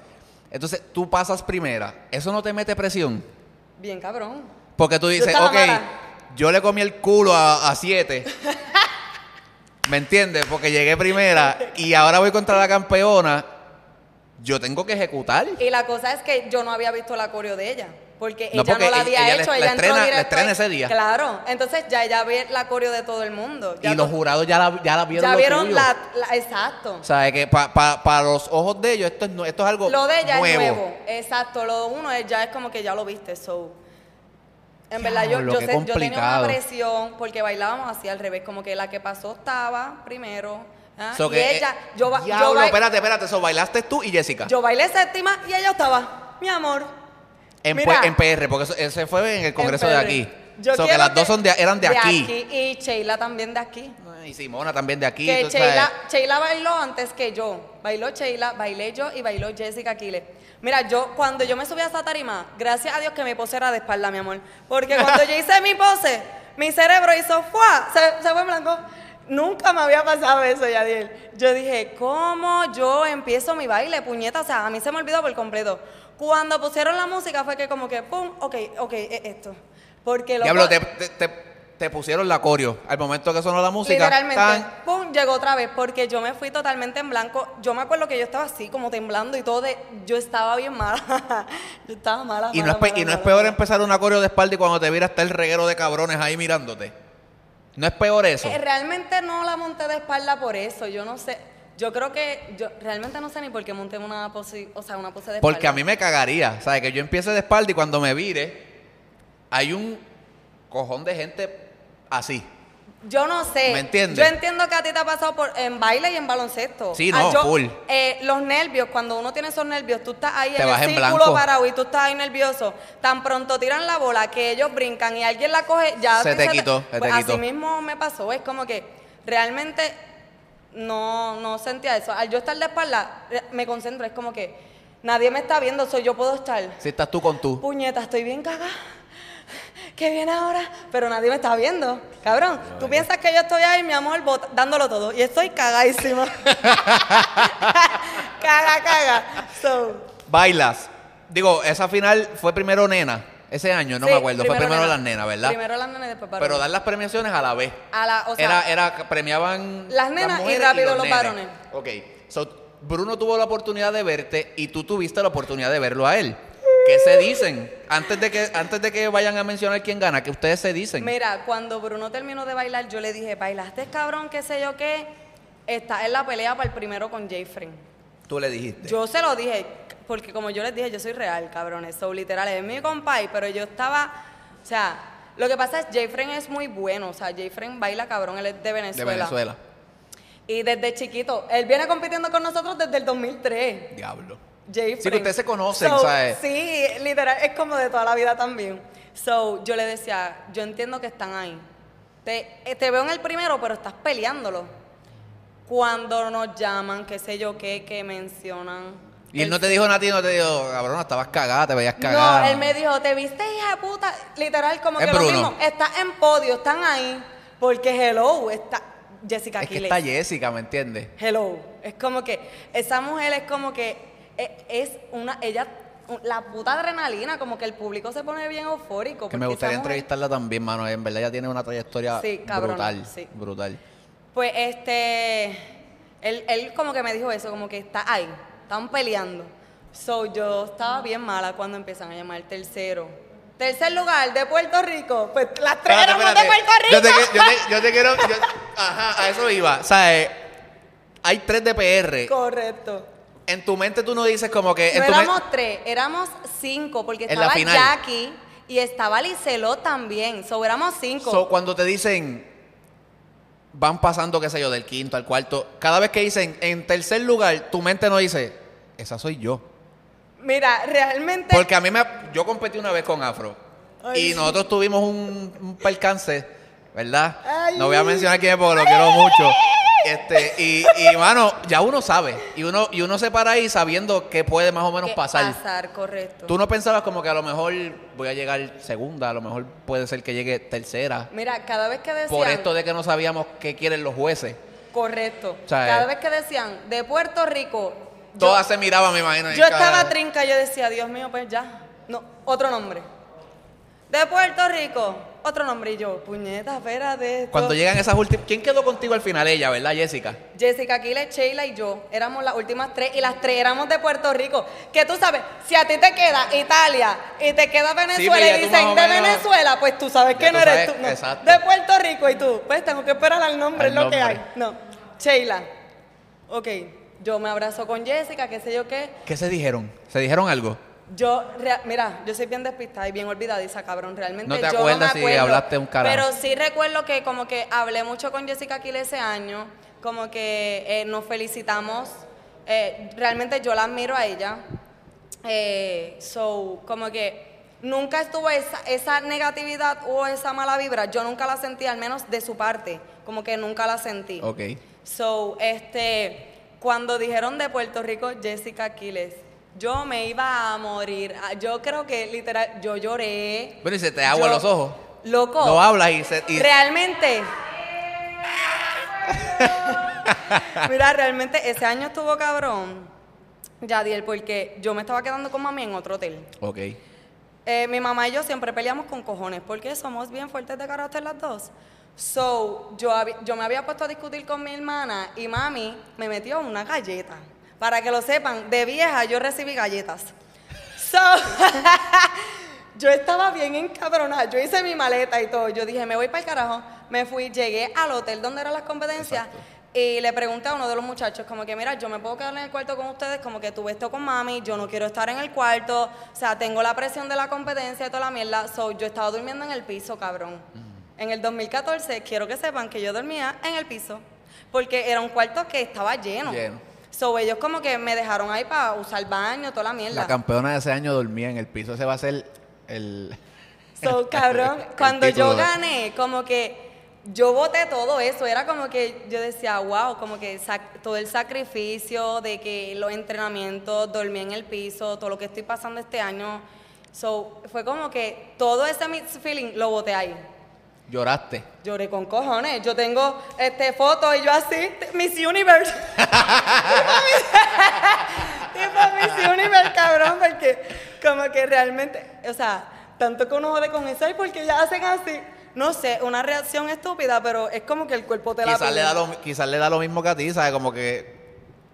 Entonces, tú pasas primera. ¿Eso no te mete presión? Bien cabrón. Porque tú dices, ok, mala. yo le comí el culo a, a siete. ¿Me entiendes? Porque llegué primera y ahora voy contra la campeona. Yo tengo que ejecutar. Y la cosa es que yo no había visto la coreo de ella. Porque No, ella porque no la había ella hecho, la ella entró estrena- la directo estrena ese día. Claro, entonces ya ella ve la coreo de todo el mundo. Ya y los jurados ya la, ya la vieron. ya lo vieron tuyo. la, la- exacto. O sea, que para los ojos de ellos esto es, esto es algo Lo de ella nuevo. es nuevo. Exacto, lo uno es, ya es como que ya lo viste, so. En verdad yo, sé- yo tenía una presión porque bailábamos así al revés, como que la que pasó estaba primero. ¿ah? So y que, ella, eh, yo, ba- yo, diablo, ba- espérate, espérate. Eso bailaste tú y Jessica. yo bailé séptima y ella estaba, mi amor. en, mira. pu- en PR, porque eso- ese fue en el congreso En de aquí. Yo So que las dos son de, eran de, aquí. Y Sheila también de aquí. Y Simona también de aquí. que. Sheila, Sheila bailó antes que yo. Bailó Sheila, bailé yo y bailó Jessica Aquiles. Mira, yo cuando yo me subí a esa tarima, gracias a Dios que mi pose era de espalda, mi amor. Porque cuando yo hice mi pose, mi cerebro hizo ¡fua! Se, se fue en blanco. Nunca me había pasado eso, Yadiel. Yo dije, ¿cómo yo empiezo mi baile, puñeta? O sea, a mí se me olvidó por completo. Cuando pusieron la música fue que como que, pum, ok, ok, es esto. Porque lo Diablo, te, te, te- te pusieron la coreo. Al momento que sonó la música. Literalmente, tan- pum, llegó otra vez porque yo me fui totalmente en blanco. Yo me acuerdo que yo estaba así, como temblando y todo de. Yo estaba bien mala. yo estaba mala. y no, es, pe- mala, y no es mala, peor empezar una coreo de espalda y cuando te vira está el reguero de cabrones ahí mirándote. No es peor eso. Eh, realmente no la monté de espalda por eso. Yo no sé. Yo creo que yo realmente no sé ni por qué monté una pose, o sea, una pose de Porque a espalda. mí me cagaría, ¿sabes? Que yo empiece de espalda y cuando me vire, hay un cojón de gente así. Yo no sé. ¿Me entiendes? Yo entiendo que a ti te ha pasado por, en baile y en baloncesto. Sí, Ah, no, yo- full. eh, los nervios, cuando uno tiene esos nervios, tú estás ahí Te en el en círculo blanco. parado y tú estás ahí nervioso. Tan pronto tiran la bola que ellos brincan y alguien la coge, ya Se te quitó, se te Pues quitó. Así mismo me pasó. Es como que realmente no, no sentía eso. Al yo estar de espalda, eh, me concentro. Es como que nadie me está viendo, soy yo puedo estar. Si estás tú con tú. Puñeta, estoy bien cagada. ¿Qué viene ahora? Pero nadie me está viendo. Cabrón, tú piensas que yo estoy ahí, mi amor, bot- dándolo todo. Y estoy cagadísima. caga, caga. So, Bailas. Digo, esa final fue primero nena. Ese año, no sí, me acuerdo. Fue primero nena. las nenas, ¿verdad? Primero las nenas y después Pero varones. dar las premiaciones a la vez. A la, o sea, era, era, premiaban las nenas y rápido los nenes. varones. Ok. So, Bruno tuvo la oportunidad de verte y tú tuviste la oportunidad de verlo a él. ¿Qué se dicen? Antes de que, antes de que vayan a mencionar quién gana, que ustedes se dicen. Mira, cuando Bruno terminó de bailar, yo le dije, bailaste cabrón, qué sé yo qué. Está en la pelea para el primero con Jayfrey. Tú le dijiste. Yo se lo dije, porque como yo les dije, yo soy real, cabrones. So, literal, es mi compay, pero yo estaba. O sea, lo que pasa es Jayfren es muy bueno. O sea, Jayfren baila cabrón, él es de de Venezuela. Venezuela. Y desde chiquito, él viene compitiendo con nosotros desde el 2003. Diablo. Sí, que ustedes se conocen, So, ¿sabes? Sí, literal, es como de toda la vida también. So, yo le decía, yo entiendo que están ahí. Te, eh, te veo en el primero, pero estás peleándolo. Cuando nos llaman, qué sé yo qué, que mencionan. Y él no te dijo nada a ti, no te dijo, cabrón, estabas cagada, te veías cagada. No, él me dijo, te viste hija de puta. Literal, como Es que lo Bruno. mismo. Estás en podio, están ahí. Porque hello, está Jessica Es que está Jessica, ¿me entiendes? Hello. Es como que esa mujer es como que es una, ella, la puta adrenalina, como que el público se pone bien eufórico. Que me gustaría mujer- entrevistarla también, mano. En verdad ella tiene una trayectoria Sí, cabrona, brutal. sí. Brutal. Pues este, él, él como que me dijo eso, como que está ahí, están peleando. So yo estaba bien mala cuando empiezan a llamar tercero. Tercer lugar de Puerto Rico. Pues las tres éramos de Puerto Rico. Yo te, yo te- yo te quiero. yo- ajá, a eso iba. O sea, eh, hay tres de PR. Correcto. En tu mente tú no dices como que. En No tu éramos tres, éramos cinco, porque En estaba. Jackie y estaba Licelot también. So éramos cinco. So, cuando te dicen. Van pasando, qué sé yo, del quinto al cuarto. Cada vez que dicen en tercer lugar, tu mente no dice, esa soy yo. Mira, realmente. Porque a mí me. Yo competí una vez con Afro. Ay, y sí. nosotros tuvimos un, un percance, ¿verdad? Ay. No voy a mencionar quién es porque lo quiero mucho. Este, y, y mano, ya uno sabe. Y uno, y uno se para ahí sabiendo qué puede más o menos ¿qué pasar. Pasar, correcto. Tú no pensabas como que a lo mejor voy a llegar segunda, a lo mejor puede ser que llegue tercera. Mira, cada vez que decían. Por esto de que no sabíamos qué quieren los jueces. Correcto. O sea, cada eh, vez que decían de Puerto Rico. yo- Todas se miraban, me imagino. Yo estaba trinca, yo decía, Dios mío, pues ya. No, otro nombre. De Puerto Rico, otro nombre. Y yo, puñeta, espérate. Cuando llegan esas últimas. ¿Quién quedó contigo al final? Ella, ¿verdad, Jessica? Jessica Aquiles, Sheila y yo éramos las últimas tres y las tres éramos de Puerto Rico. Que tú sabes, si a ti te queda Italia y te queda Venezuela y dicen de menos- Venezuela, pues tú sabes que no eres tú. no. exacto. De Puerto Rico y tú, pues tengo que esperar al nombre, es lo que hay. No, Sheila. Ok, yo me abrazo con Jessica, qué sé yo qué. ¿Qué se dijeron? ¿Se dijeron algo? Yo, rea- mira, yo soy bien despistada y bien olvidadiza, cabrón. Realmente No te yo acuerdas no si me acuerdo. hablaste un carajo. Pero sí recuerdo que como que hablé mucho con Jessica Aquiles ese año, como que eh, nos felicitamos. Eh, realmente yo la admiro a ella. Eh, so, como que nunca estuvo esa, esa negatividad o esa mala vibra. Yo nunca la sentí, al menos de su parte. Como que nunca la sentí. Ok. So, este, cuando dijeron de Puerto Rico, Jessica Aquiles, yo me iba a morir. Ah, Yo creo que literal, yo lloré. Bueno, y se te agua Yo- los ojos. Loco. No hablas y se. y- Realmente. Mira, realmente ese año estuvo cabrón, Yadiel, porque yo me estaba quedando con mami en otro hotel. Ok. Eh, mi mamá y yo siempre peleamos con cojones porque somos bien fuertes de carácter las dos. So, yo, yo me había puesto a discutir con mi hermana y mami me metió una galleta. Para que lo sepan, de vieja yo recibí galletas. So, yo estaba bien encabronada. Yo hice mi maleta y todo. Yo dije, me voy para el carajo. Me fui, llegué al hotel donde eran las competencias. Exacto. Y le pregunté a uno de los muchachos, como que, mira, yo me puedo quedar en el cuarto con ustedes, como que tuve esto con mami, yo no quiero estar en el cuarto, o sea, tengo la presión de la competencia y toda la mierda, so, yo estaba durmiendo en el piso, cabrón. En el 2014, quiero que sepan que yo dormía en el piso, porque era un cuarto que estaba lleno. Lleno. So, ellos como que me dejaron ahí para usar baño, toda la mierda. La campeona de ese año dormía en el piso. Ese va a ser el... So, cabrón, cuando yo gané, como que yo voté todo eso. Era como que yo decía, wow, como que todo el sacrificio de que los entrenamientos, dormí en el piso, todo lo que estoy pasando este año. So, fue como que todo ese mixed feeling lo voté ahí. Lloraste. Lloré con cojones. Yo tengo este foto y yo así, Miss Universe. tipo Miss Universe, cabrón, porque como que realmente, o sea, tanto que uno jode con eso, y porque ya hacen así. No sé, una reacción estúpida, pero es como que el cuerpo te la Quizás le, pide. da lo, quizás le da lo mismo que a ti, ¿sabes? Como que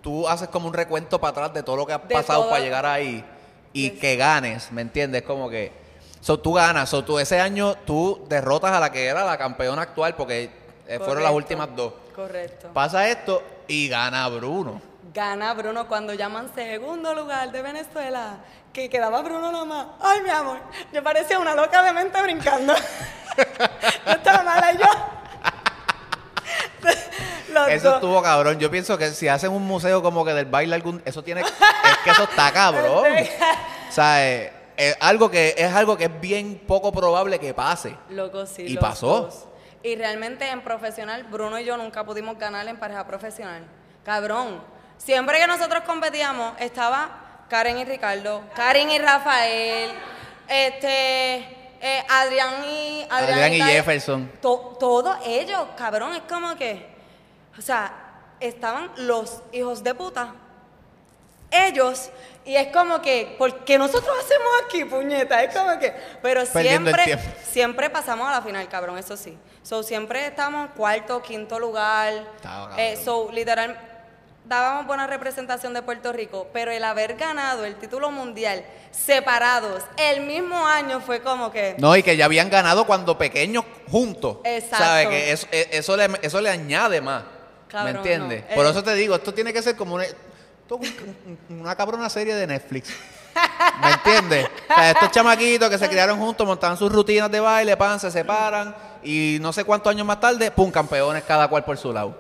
tú haces como un recuento para atrás de todo lo que has De pasado todo. para llegar ahí y que ganes, ¿me entiendes? Como que... So, tú ganas, so, tú ese año tú derrotas a la que era la campeona actual porque eh, fueron las últimas dos. Correcto. Pasa esto y gana Bruno. Gana Bruno cuando llaman segundo lugar de Venezuela, que quedaba Bruno nomás. Ay, mi amor, yo parecía una loca de mente brincando. yo estaba mala y yo. Eso dos. estuvo cabrón. Yo pienso que si hacen un museo como que del baile algún... Eso tiene... es que eso está cabrón. O sea, eh, es algo que es algo que es bien poco probable que pase. Loco, sí. Y los pasó. dos. Y realmente en profesional, Bruno y yo nunca pudimos ganar en pareja profesional. Cabrón. Siempre que nosotros competíamos, estaba Karen y Ricardo, Karen y Rafael, este, eh, Adrián y Adrián y Jefferson. To- todos ellos, cabrón, es como que, o sea, estaban los hijos de puta. Ellos, y es como que, ¿por qué nosotros hacemos aquí, puñeta? Es como que, pero Perdiendo siempre, siempre pasamos a la final, cabrón, eso sí. So, siempre estamos cuarto, quinto lugar. Cabrón. Eh, so, literal, dábamos buena representación de Puerto Rico, pero el haber ganado el título mundial separados el mismo año fue como que... No, y que ya habían ganado cuando pequeños juntos. Exacto. ¿Sabes? Que eso, eh, eso, le, eso le añade más. Cabrón, ¿Me entiendes? no. Por Eh. eso te digo, esto tiene que ser como una, esto es un- un- una cabrona serie de Netflix. ¿Me entiendes? O sea, estos chamaquitos que se criaron juntos, montaban sus rutinas de baile, pan, se separan y no sé cuántos años más tarde, pum, campeones cada cual por su lado.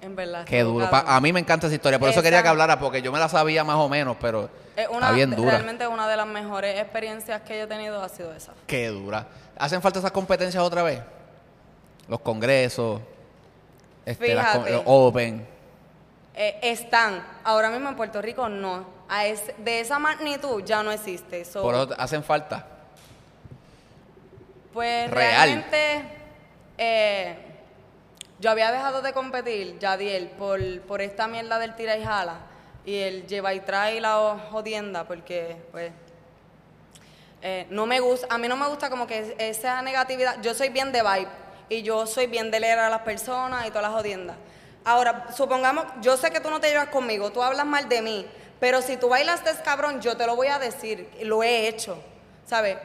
En verdad. Qué estuvo duro. Pa- cabrón. a mí me encanta esa historia, por eso quería que hablara, porque yo me la sabía más o menos, pero Es una, está bien dura. Realmente una de las mejores experiencias que yo he tenido ha sido esa. Qué dura. ¿Hacen falta esas competencias otra vez? Los congresos, este, las con- Fíjate. los Open. Eh, están, ahora mismo en Puerto Rico no. A ese- de esa magnitud ya no existe. So, Por eso hacen falta. pues real. realmente eh, yo había dejado de competir, Yadiel, por, por esta mierda del tira y jala. Y el lleva y trae la jodienda, porque pues eh, no me gusta, a mí no me gusta como que esa negatividad, yo soy bien de vibe y yo soy bien de leer a las personas y todas las jodiendas. Ahora, supongamos, yo sé que tú no te llevas conmigo, tú hablas mal de mí, pero si tú bailaste cabrón, yo te lo voy a decir, lo he hecho, ¿sabes?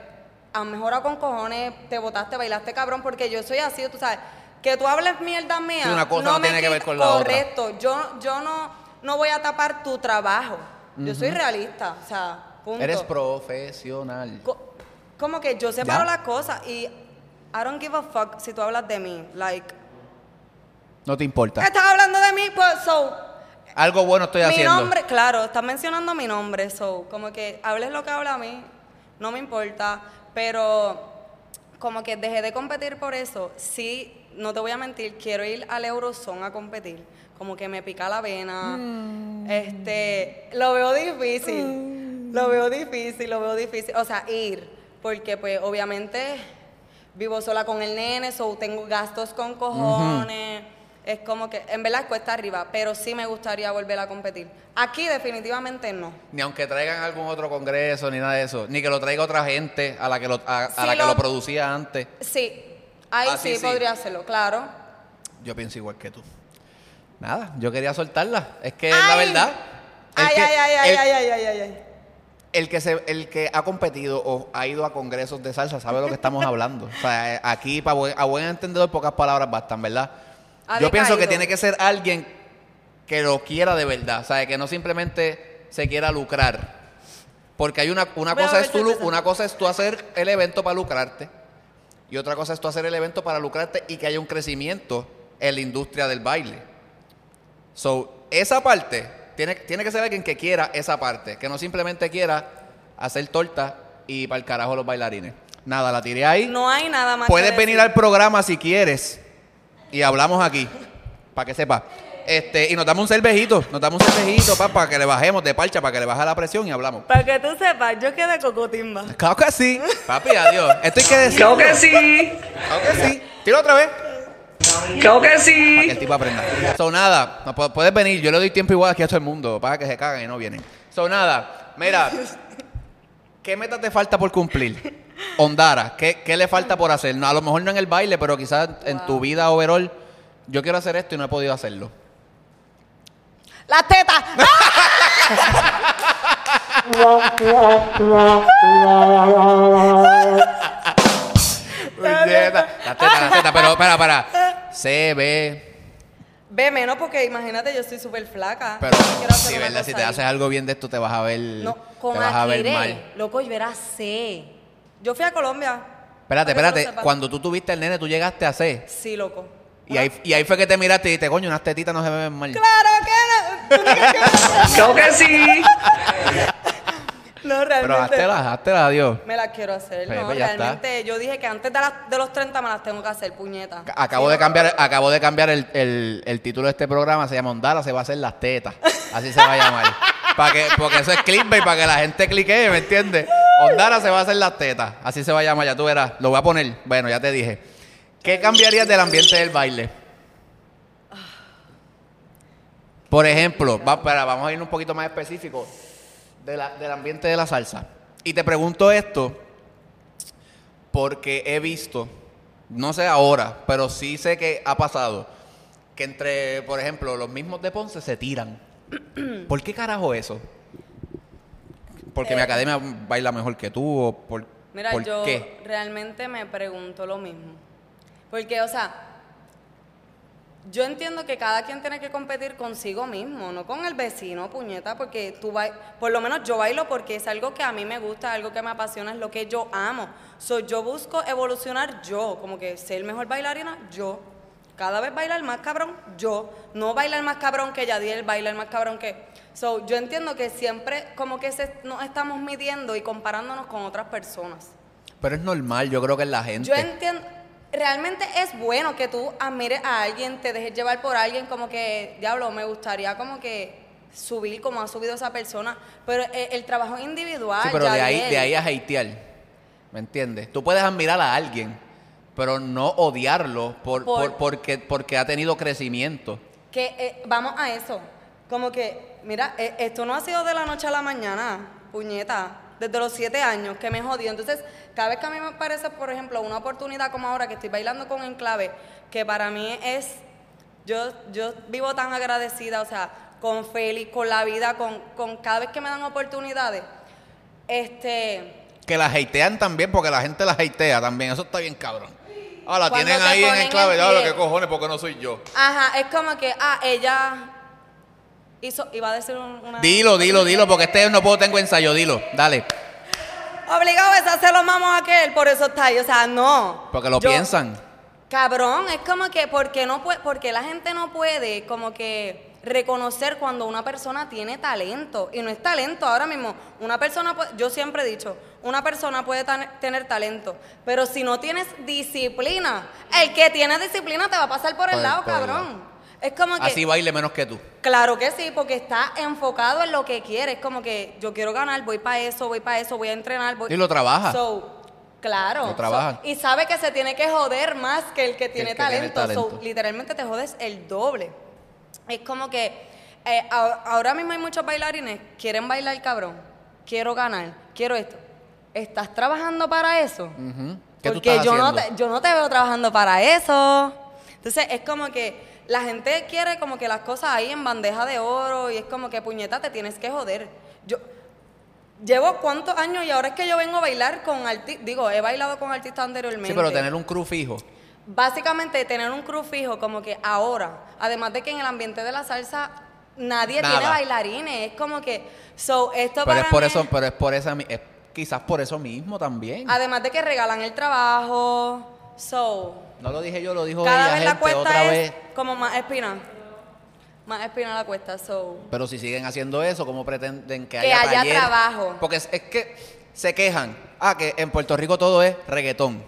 A mejor con cojones te botaste, bailaste cabrón, porque yo soy así, tú sabes, que tú hables mierda mía. Sí, una cosa no me tiene que ver con la otra. Correcto, yo, yo no, no voy a tapar tu trabajo, yo soy realista, o sea, punto. Eres profesional. Co- como que yo separo Ya. las cosas y I don't give a fuck si tú hablas de mí. Like, No te importa. estás hablando de mí, pues, so, Algo bueno estoy mi haciendo. nombre, claro, estás mencionando mi nombre, so, como que hables lo que habla a mí, no me importa, pero como que dejé de competir por eso. Sí, no te voy a mentir, quiero ir al Eurozone a competir. Como que me pica la vena. Este, lo veo difícil. Lo veo difícil, lo veo difícil. O sea, ir, porque pues obviamente vivo sola con el nene, so tengo gastos con cojones. Es como que, en verdad, cuesta arriba, pero sí me gustaría volver a competir. Aquí definitivamente no. Ni aunque traigan algún otro congreso, ni nada de eso. Ni que lo traiga otra gente a la que lo, a, la que lo- producía antes. Sí, ahí Ah, sí, podría hacerlo, claro. Yo pienso igual que tú. Nada, yo quería soltarla. Es que es la verdad. El Ay, que- ay, ay, ay, el- ay, ay, ay, ay, ay. El que, se, el que ha competido o ha ido a congresos de salsa sabe de lo que estamos hablando. O sea, aquí, para buen, a buen entendedor, pocas palabras bastan, ¿verdad? Ha Yo pienso que tiene que ser alguien que lo quiera de verdad, ¿sabes? Que no simplemente se quiera lucrar. Porque hay una, una cosa es tú, una cosa es tú hacer el evento para lucrarte y otra cosa es tú hacer el evento para lucrarte y que haya un crecimiento en la industria del baile. So, esa parte tiene, tiene que ser alguien que quiera esa parte, que no simplemente quiera hacer torta y para el carajo los bailarines. Nada, la tiré ahí. No hay nada más Puedes que venir decir. al programa si quieres y hablamos aquí, para que sepa. Este, y nos damos un cervejito, nos damos un cervejito pa, para que le bajemos de parcha, para que le baje la presión y hablamos. Para que tú sepas, yo quedé cocotimba. Claro que sí. Papi, adiós. Esto hay que decir. Claro que sí, Claro que sí. Tira otra vez. claro que Para que sí. el tipo aprenda. So, nada, no pu- puedes venir. Yo le doy tiempo igual aquí a todo el mundo para que se caguen y no vienen. So, nada, mira. ¿Qué meta te falta por cumplir? Ondara, ¿qué, qué le falta por hacer? No, a lo mejor no en el baile, pero quizás en tu vida overall. Yo quiero hacer esto y no he podido hacerlo. ¡Las tetas! Puñeta. La teta, la teta, pero para, para. Se ve. Ve menos porque imagínate, yo soy súper flaca. Pero una verdad, si te ahí. haces algo bien de esto, te vas a ver. No, con te vas a ver mal. Loco, yo era C. Yo fui a Colombia. Espérate, espérate. Cuando tú tuviste el nene, tú llegaste a C. Sí, loco. Y ahí, y ahí fue que te miraste y dijiste, coño, unas tetitas no se ven mal. ¡Claro que no! Claro que sí. No, Pero realmente. háztelas, háztelas, adiós. Me las quiero hacer, Pues, no, pues, está. realmente yo dije que antes de, las- de los 30 me las tengo que hacer, puñeta. Acabo Sí, de no, cambiar, acabo de cambiar el, el- el título de este programa, se llama Ondara, se va a hacer las tetas. Así se va a llamar. Para que, porque eso es clickbait, para que la gente clique, ¿me entiendes? Ondara se va a hacer las tetas. Así se va a llamar, ya tú verás. Lo voy a poner. Bueno, ya te dije. ¿Qué cambiarías del ambiente del baile? Por ejemplo, espera, vamos a ir un poquito más específico de del ambiente de la salsa. Y te pregunto esto porque he visto, no sé ahora, pero sí sé que ha pasado, que entre, por ejemplo, los mismos de Ponce se tiran. ¿Por qué carajo eso? Porque mi Eh. academia baila mejor que tú o por, Mira, ¿por yo qué? realmente me pregunto lo mismo. Porque, o sea, yo entiendo que cada quien tiene que competir consigo mismo, no con el vecino, puñeta, porque tú bailas, por lo menos yo bailo porque es algo que a mí me gusta, algo que me apasiona, es lo que yo amo. So, yo busco evolucionar yo, como que ser mejor bailarina, yo. Cada vez bailar más cabrón, yo. No bailar más cabrón que Yadiel, bailar más cabrón que... So, yo entiendo que siempre como que se, nos estamos midiendo y comparándonos con otras personas. Pero es normal, yo creo que es la gente. Yo entiendo, realmente es bueno que tú admires a alguien, te dejes llevar por alguien, como que, diablo, me gustaría como que subir como ha subido esa persona, pero el, el trabajo individual. Sí, pero de ahí, de ahí a hatear. ¿Me entiendes? Tú puedes admirar a alguien, pero no odiarlo por, Por- por- porque, porque ha tenido crecimiento. Que eh, vamos a eso, como que, mira, eh, esto no ha sido de la noche a la mañana, puñeta, desde los siete años que me jodió. Entonces, cada vez que a mí me parece, por ejemplo, una oportunidad como ahora que estoy bailando con Enclave, que para mí es, yo, yo vivo tan agradecida, o sea, con Félix, con la vida, con, con cada vez que me dan oportunidades, este... Que la hatean también, porque la gente la hatea también. Eso está bien cabrón. Ah, la tienen ahí en ponen el clave. en Diablo, pie. qué cojones, porque no soy yo. Ajá, es como que, ah, ella hizo, iba a decir un- una... Dilo, dilo, dilo, porque este no puedo, tengo ensayo. Dilo, dale. Obligado es hacer los mamos a aquel, por eso está ahí. O sea, no. Porque lo Yo- piensan. Cabrón, es como que, porque no puede, porque la gente no puede como que reconocer cuando una persona tiene talento. Y no es talento ahora mismo. Una persona, yo siempre he dicho, una persona puede tener talento, pero si no tienes disciplina, el que tiene disciplina te va a pasar por el Por- lado, por el cabrón. Es como que... Así baile menos que tú. Claro que sí, porque está enfocado en lo que quiere. Es como que yo quiero ganar, voy para eso, voy para eso, voy a entrenar. Voy... Y lo trabaja. So, claro. Lo trabaja. So, y sabe que se tiene que joder más que el que tiene el que tiene talento. So, talento. literalmente te jodes el doble. Es como que eh, ahora mismo hay muchos bailarines, quieren bailar cabrón, quiero ganar, quiero esto. ¿Estás trabajando para eso? Ujú. ¿Qué tú Porque estás yo no, te, yo no te veo trabajando para eso. Entonces es como que la gente quiere como que las cosas ahí en bandeja de oro y es como que puñeta te tienes que joder. Yo llevo cuántos años y ahora es que yo vengo a bailar con artistas, digo, he bailado con artistas anteriormente. Sí, pero tener un crew fijo. Básicamente tener un crew fijo como que ahora, además de que en el ambiente de la salsa nadie Nada. tiene bailarines, es como que, so, esto Pero para es por mí eso, pero es por esa es quizás por eso mismo también. además de que regalan el trabajo, so, No lo dije yo, lo dijo cada ella, vez la gente, cuesta otra es vez. como más espina, más espina la cuesta, so, Pero si siguen haciendo eso, ¿cómo pretenden que, Que haya, trabajo. Porque es, es que se quejan. Ah, que en Puerto Rico todo es reggaetón.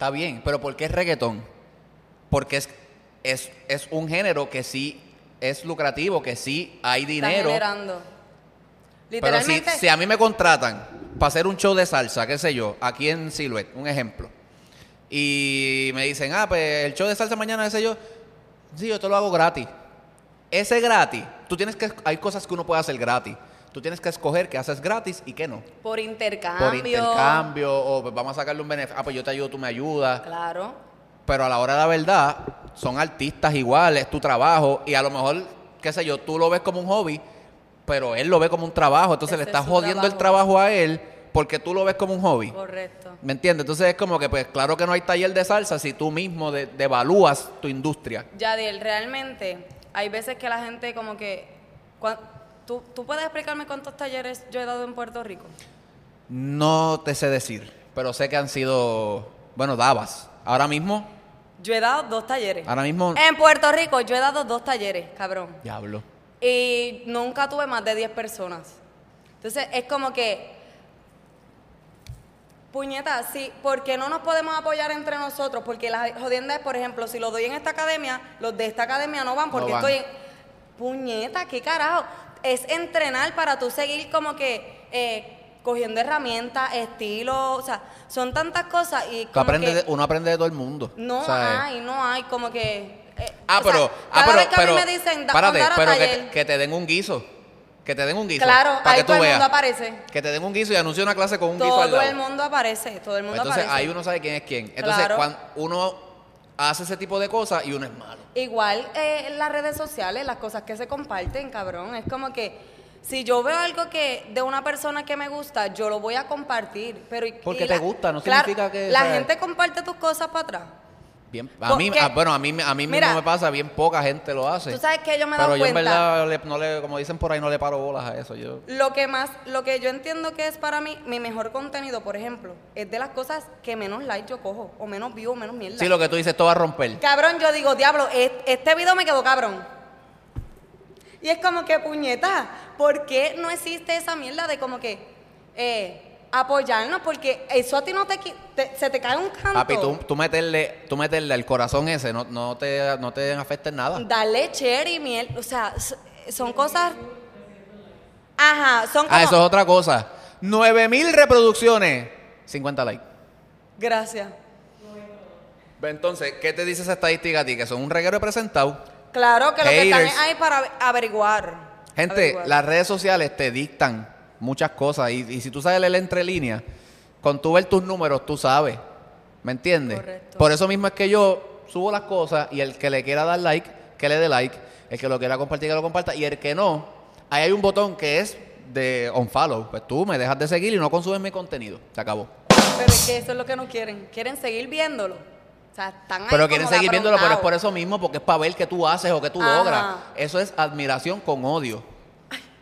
Está bien, pero ¿por qué es reggaetón? Porque es, es, es un género que sí es lucrativo, que sí hay está dinero. generando. Pero si, Literalmente, si a mí me contratan para hacer un show de salsa, qué sé yo, aquí en Silhouette, un ejemplo, y me dicen, ah, pues el show de salsa mañana, qué sé yo, sí, yo te lo hago gratis. Ese gratis, tú tienes que, hay cosas que uno puede hacer gratis. Tú tienes que escoger qué haces gratis y qué no. por intercambio. Por intercambio, o pues, vamos a sacarle un beneficio. Ah, pues yo te ayudo, tú me ayudas. Claro. Pero a la hora de la verdad, son artistas iguales, es tu trabajo, y a lo mejor, qué sé yo, tú lo ves como un hobby, pero él lo ve como un trabajo, entonces Ese le es estás jodiendo el trabajo. a él porque tú lo ves como un hobby. Correcto. ¿Me entiendes? Entonces es como que, pues claro que no hay taller de salsa si tú mismo de- devalúas tu industria. Yadiel, realmente hay veces que la gente como que... ¿tú, ¿Tú puedes explicarme cuántos talleres yo he dado en Puerto Rico? No te sé decir, pero sé que han sido, bueno, dabas. Ahora mismo, Yo he dado dos talleres. ahora mismo, En Puerto Rico yo he dado dos talleres, cabrón. diablo. Y nunca tuve más de 10 personas. Entonces es como que... Puñeta, sí, ¿por qué no nos podemos apoyar entre nosotros? Porque la jodienda es, por ejemplo, si lo doy en esta academia, los de esta academia no van porque van. estoy en... Puñeta, ¿qué carajo? Es entrenar para tú seguir como que eh, cogiendo herramientas, estilo, o sea, son tantas cosas y como que de- uno aprende de todo el mundo. no ¿sabes? hay, no hay, como que... eh, Ah, o sea, pero, ah, pero, que pero, a mí me dicen, párate, pero que, te den un guiso. Que te den un guiso. Claro, para ahí que tú todo el veas. mundo aparece. Que te den un guiso y anuncie una clase con un guiso al Todo el mundo aparece, todo el mundo Entonces aparece. ahí uno sabe quién es quién. Entonces Claro. cuando uno hace ese tipo de cosas y uno es malo. Igual eh, en las redes sociales, las cosas que se comparten, cabrón, es como que si yo veo algo que de una persona que me gusta, yo lo voy a compartir. Pero y- Porque y te gusta, no claro, significa que, La ¿sabes? gente comparte tus cosas para atrás. Bien, a mí, Porque- ah, bueno, a mí, a mí Mira, mismo me pasa, bien poca gente lo hace. Tú sabes que yo me he Pero dado yo en verdad, le- no le, como dicen por ahí, no le paro bolas a eso. Yo, Lo que más, lo que yo entiendo que es para mí mi mejor contenido, por ejemplo, es de las cosas que menos like yo cojo, o menos view, o menos mierda. sí, lo que tú dices, esto va a romper. Cabrón, yo digo, diablo, es- este video me quedó cabrón. Y es como que, puñeta, ¿por qué no existe esa mierda de como que eh, apoyarnos? Porque eso a ti no te, se te cae un canto. Papi, tú, tú meterle, tú meterle al corazón ese, no, no te, no te afecta en nada. Darle cherry, miel, o sea, son cosas... Ajá, son como... Ah, eso es otra cosa. 9000 reproducciones, 50 likes. Gracias. Entonces, ¿qué te dice esa estadística a ti? Que son un reguero presentado. Claro que lo que están ahí para averiguar. Gente, Averiguar. las redes sociales te dictan muchas cosas y, y si tú sabes leer entre líneas, con tú ver tus números, tú sabes. ¿Me entiendes? Correcto. Por eso mismo es que yo subo las cosas y el que le quiera dar like, que le dé like. El que lo quiera compartir, que lo comparta. Y el que no, ahí hay un botón que es de unfollow. Pues tú me dejas de seguir y no consumes mi contenido. Se acabó. Pero es que eso es lo que no quieren. Quieren seguir viéndolo. O sea, están ahí Pero quieren seguir viéndolo, pero es por eso mismo, porque es para ver qué tú haces o qué tú Ajá. logras. Eso es admiración con odio.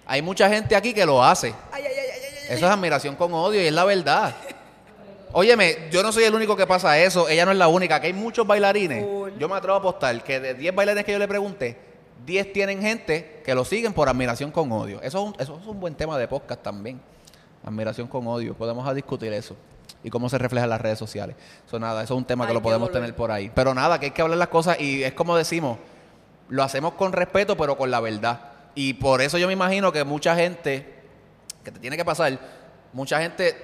Hay mucha gente aquí que lo hace. Ay, ay, ay. Eso es admiración con odio y es la verdad. Óyeme, yo no soy el único que pasa eso, ella no es la única, que hay muchos bailarines. Yo me atrevo a apostar que de 10 bailarines que yo le pregunté, 10 tienen gente que lo siguen por admiración con odio. Eso es un, eso es un buen tema de podcast también. Admiración con odio. Podemos a discutir eso. Y cómo se refleja en las redes sociales. Eso nada, eso es un tema que lo podemos tener por ahí. Pero nada, que hay que hablar las cosas y es como decimos, lo hacemos con respeto, pero con la verdad. Y por eso yo me imagino que mucha gente, que te tiene que pasar, mucha gente,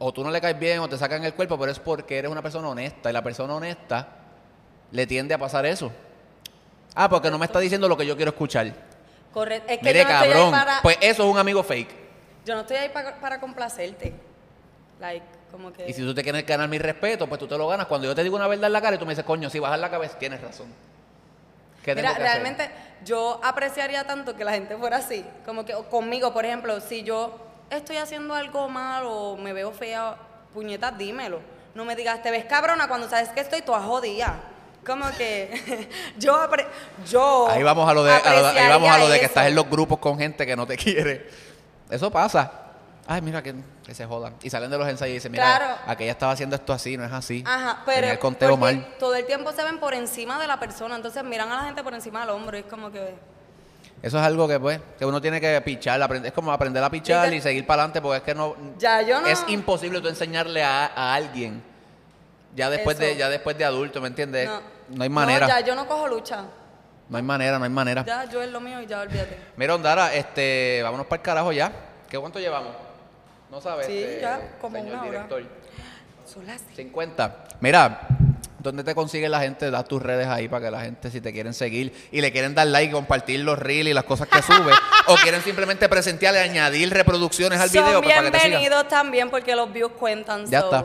o tú no le caes bien o te sacan el cuerpo, pero es porque eres una persona honesta. Y la persona honesta le tiende a pasar eso. Ah, porque no me está diciendo lo que yo quiero escuchar. Correcto. Es que Mire, yo no estoy ahí cabrón. para... Pues eso es un amigo fake. Yo no estoy ahí para, para complacerte. Like, como que... Y si tú te quieres ganar mi respeto, pues tú te lo ganas. Cuando yo te digo una verdad en la cara y tú me dices, coño, si bajas la cabeza, tienes razón. ¿Qué Mira, que hacer? realmente yo apreciaría tanto que la gente fuera así. Como que conmigo, por ejemplo, si yo estoy haciendo algo mal o me veo fea, puñetas, dímelo. No me digas, te ves cabrona cuando sabes que estoy toda jodida. Como que yo, apre- yo Ahí vamos a lo de, a lo de- ahí vamos a lo de que eso. estás en los grupos con gente que no te quiere. Eso pasa. Ay, mira que, que se jodan. Y salen de los ensayos y dicen, mira, Claro. aquella estaba haciendo esto así, no es así. Ajá, pero el conteo mal. todo el tiempo se ven por encima de la persona, entonces miran a la gente por encima del hombro y es como que Eso es algo que pues, que uno tiene que pichar, es como aprender a pichar y seguir para adelante porque es que no, ya yo no es imposible tú enseñarle a, a alguien ya después de ya después de adulto, ¿me entiendes? no, No, hay manera. No, ya yo no cojo lucha. No hay manera, no hay manera. Ya yo es lo mío y ya olvídate. Mira, Ondara, este, vámonos para el carajo ya. ¿Qué cuánto llevamos? No sabes. Sí, este, ya, como señor una hora. director. Son las 50. Mira, ¿dónde te consigue la gente? Da tus redes ahí para que la gente, si te quieren seguir y le quieren dar like, compartir los reels y las cosas que sube, o quieren simplemente presentarle, añadir reproducciones al video Son pues, para que te sigan. bienvenidos también porque los views cuentan. Ya so, está.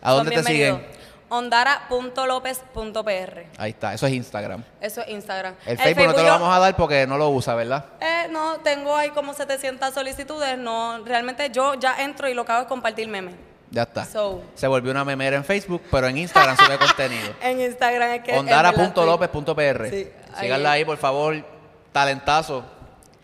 ¿A son dónde te bienvenidos. siguen? Ondara.lopez.pr Ahí está, eso es Instagram. Eso es Instagram. El, Facebook, no te lo yo- vamos a dar porque no lo usa, ¿verdad? Eh, no, tengo ahí como 700 solicitudes. No, realmente yo ya entro y lo que hago es compartir memes. Ya está. So. Se volvió una memera en Facebook, pero en Instagram sube contenido. En Instagram es que. Ondara.lopez.pr. Sí, Síganla ahí, por favor. Talentazo.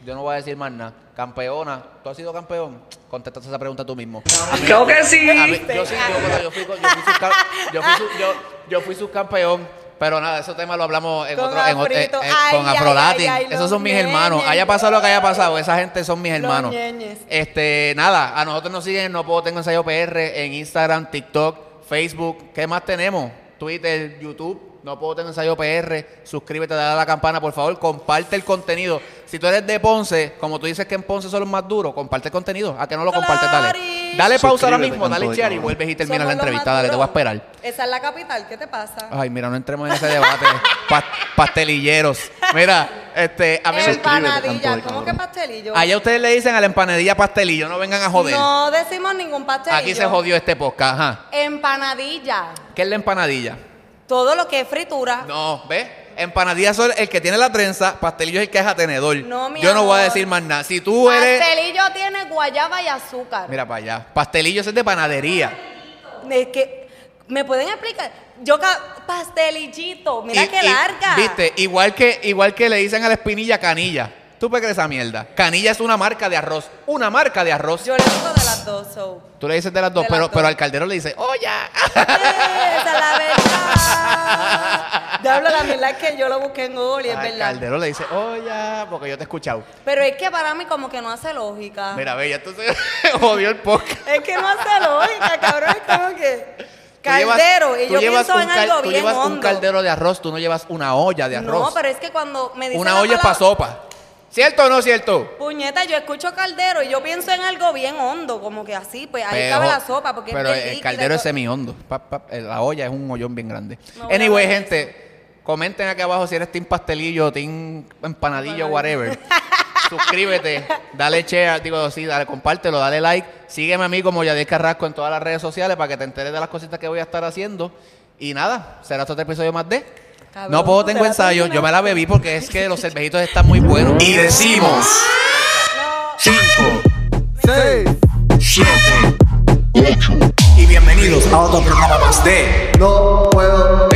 Yo no voy a decir más nada. Campeona. ¿Tú has sido campeón? Contestate esa pregunta tú mismo. Claro que sí. Yo sí, yo, yo fui, yo fui subca- yo fui su- yo- yo fui subcampeón. Pero nada, ese tema lo hablamos en Con otro, en otro- eh, eh, Ay, con Afrolatin. ay, ay, Esos son mis hermanos. ñeñes. Haya pasado lo que haya pasado, esa gente son mis hermanos. ñeñes. Este, nada, a nosotros nos siguen, no puedo tengo ensayo PR en Instagram, TikTok, Facebook. ¿Qué más tenemos? Twitter, YouTube. No puedo tener ensayo PR. Suscríbete, dale a la campana, por favor. Comparte el contenido. Si tú eres de Ponce, como tú dices que en Ponce son los más duros, comparte el contenido. ¿A que no lo compartes? Dale. Dale pausa ahora mismo, dale share y vuelves y terminas la entrevista. Dale, te voy a esperar. Esa es la capital, ¿qué te pasa? Ay, mira, no entremos en ese debate. Pa- pastelilleros. Mira, este, a mí Empanadilla, ¿cómo que pastelillo? Allá ustedes le dicen a la empanadilla pastelillo, no vengan a joder. No decimos ningún pastelillo. Aquí se jodió este podcast, ajá. Empanadilla. ¿Qué es la empanadilla? Todo lo que es fritura. No, ¿ves? Empanadilla son el que tiene la trenza, pastelillo es el que es a tenedor. No, mi Yo no voy a amor. decir más nada. Si tú eres. Pastelillo tiene guayaba y azúcar. Mira para allá. Pastelillo es de panadería. Es que, ¿me pueden explicar? Yo, ca- pastelillito, mira Y- qué y, larga. Viste, igual que, igual que le dicen a la espinilla canilla. ¿Tú puedes creer esa mierda? Canilla es una marca de arroz. Una marca de arroz. Yo le digo de las dos, so. Tú le dices de las dos, De pero, las dos. pero al caldero le dice, ¡oye! ¡Eh, ¡Esa es la verdad! Diablo, la verdad es que yo lo busqué en Google y es Al verdad. caldero le dice, oye, porque yo te he escuchado. Pero es que para mí como que no hace lógica. Mira, ya entonces jodió el podcast. Es que no hace lógica, cabrón. Es como que Tú llevas- caldero. y tú yo llevas pienso un en cal- algo Tú bien llevas un caldero de arroz, tú no llevas una olla de arroz. No, pero es que cuando me dicen una la olla es para palabra- sopa. ¿Cierto o no cierto? Puñeta, yo escucho caldero y yo pienso en algo bien hondo, como que así, pues ahí Pero- cabe la sopa, porque pero el caldero es semi-hondo. Pa- pa- eh, La olla es un hoyón bien grande. No voy a anyway, gente, comenten aquí abajo si eres team pastelillo, team empanadillo, whatever. Suscríbete, dale share, digo, sí, dale, compártelo, dale like. Sígueme a mí como Yadier Carrasco en todas las redes sociales para que te enteres de las cositas que voy a estar haciendo. Y nada, será otro episodio más de... Cabrón, no puedo, ¿te tengo ensayo. Yo me la bebí porque es que los cervejitos están muy buenos. Y decimos 5, 6, 7, 8. Y bienvenidos a otro programa más de no puedo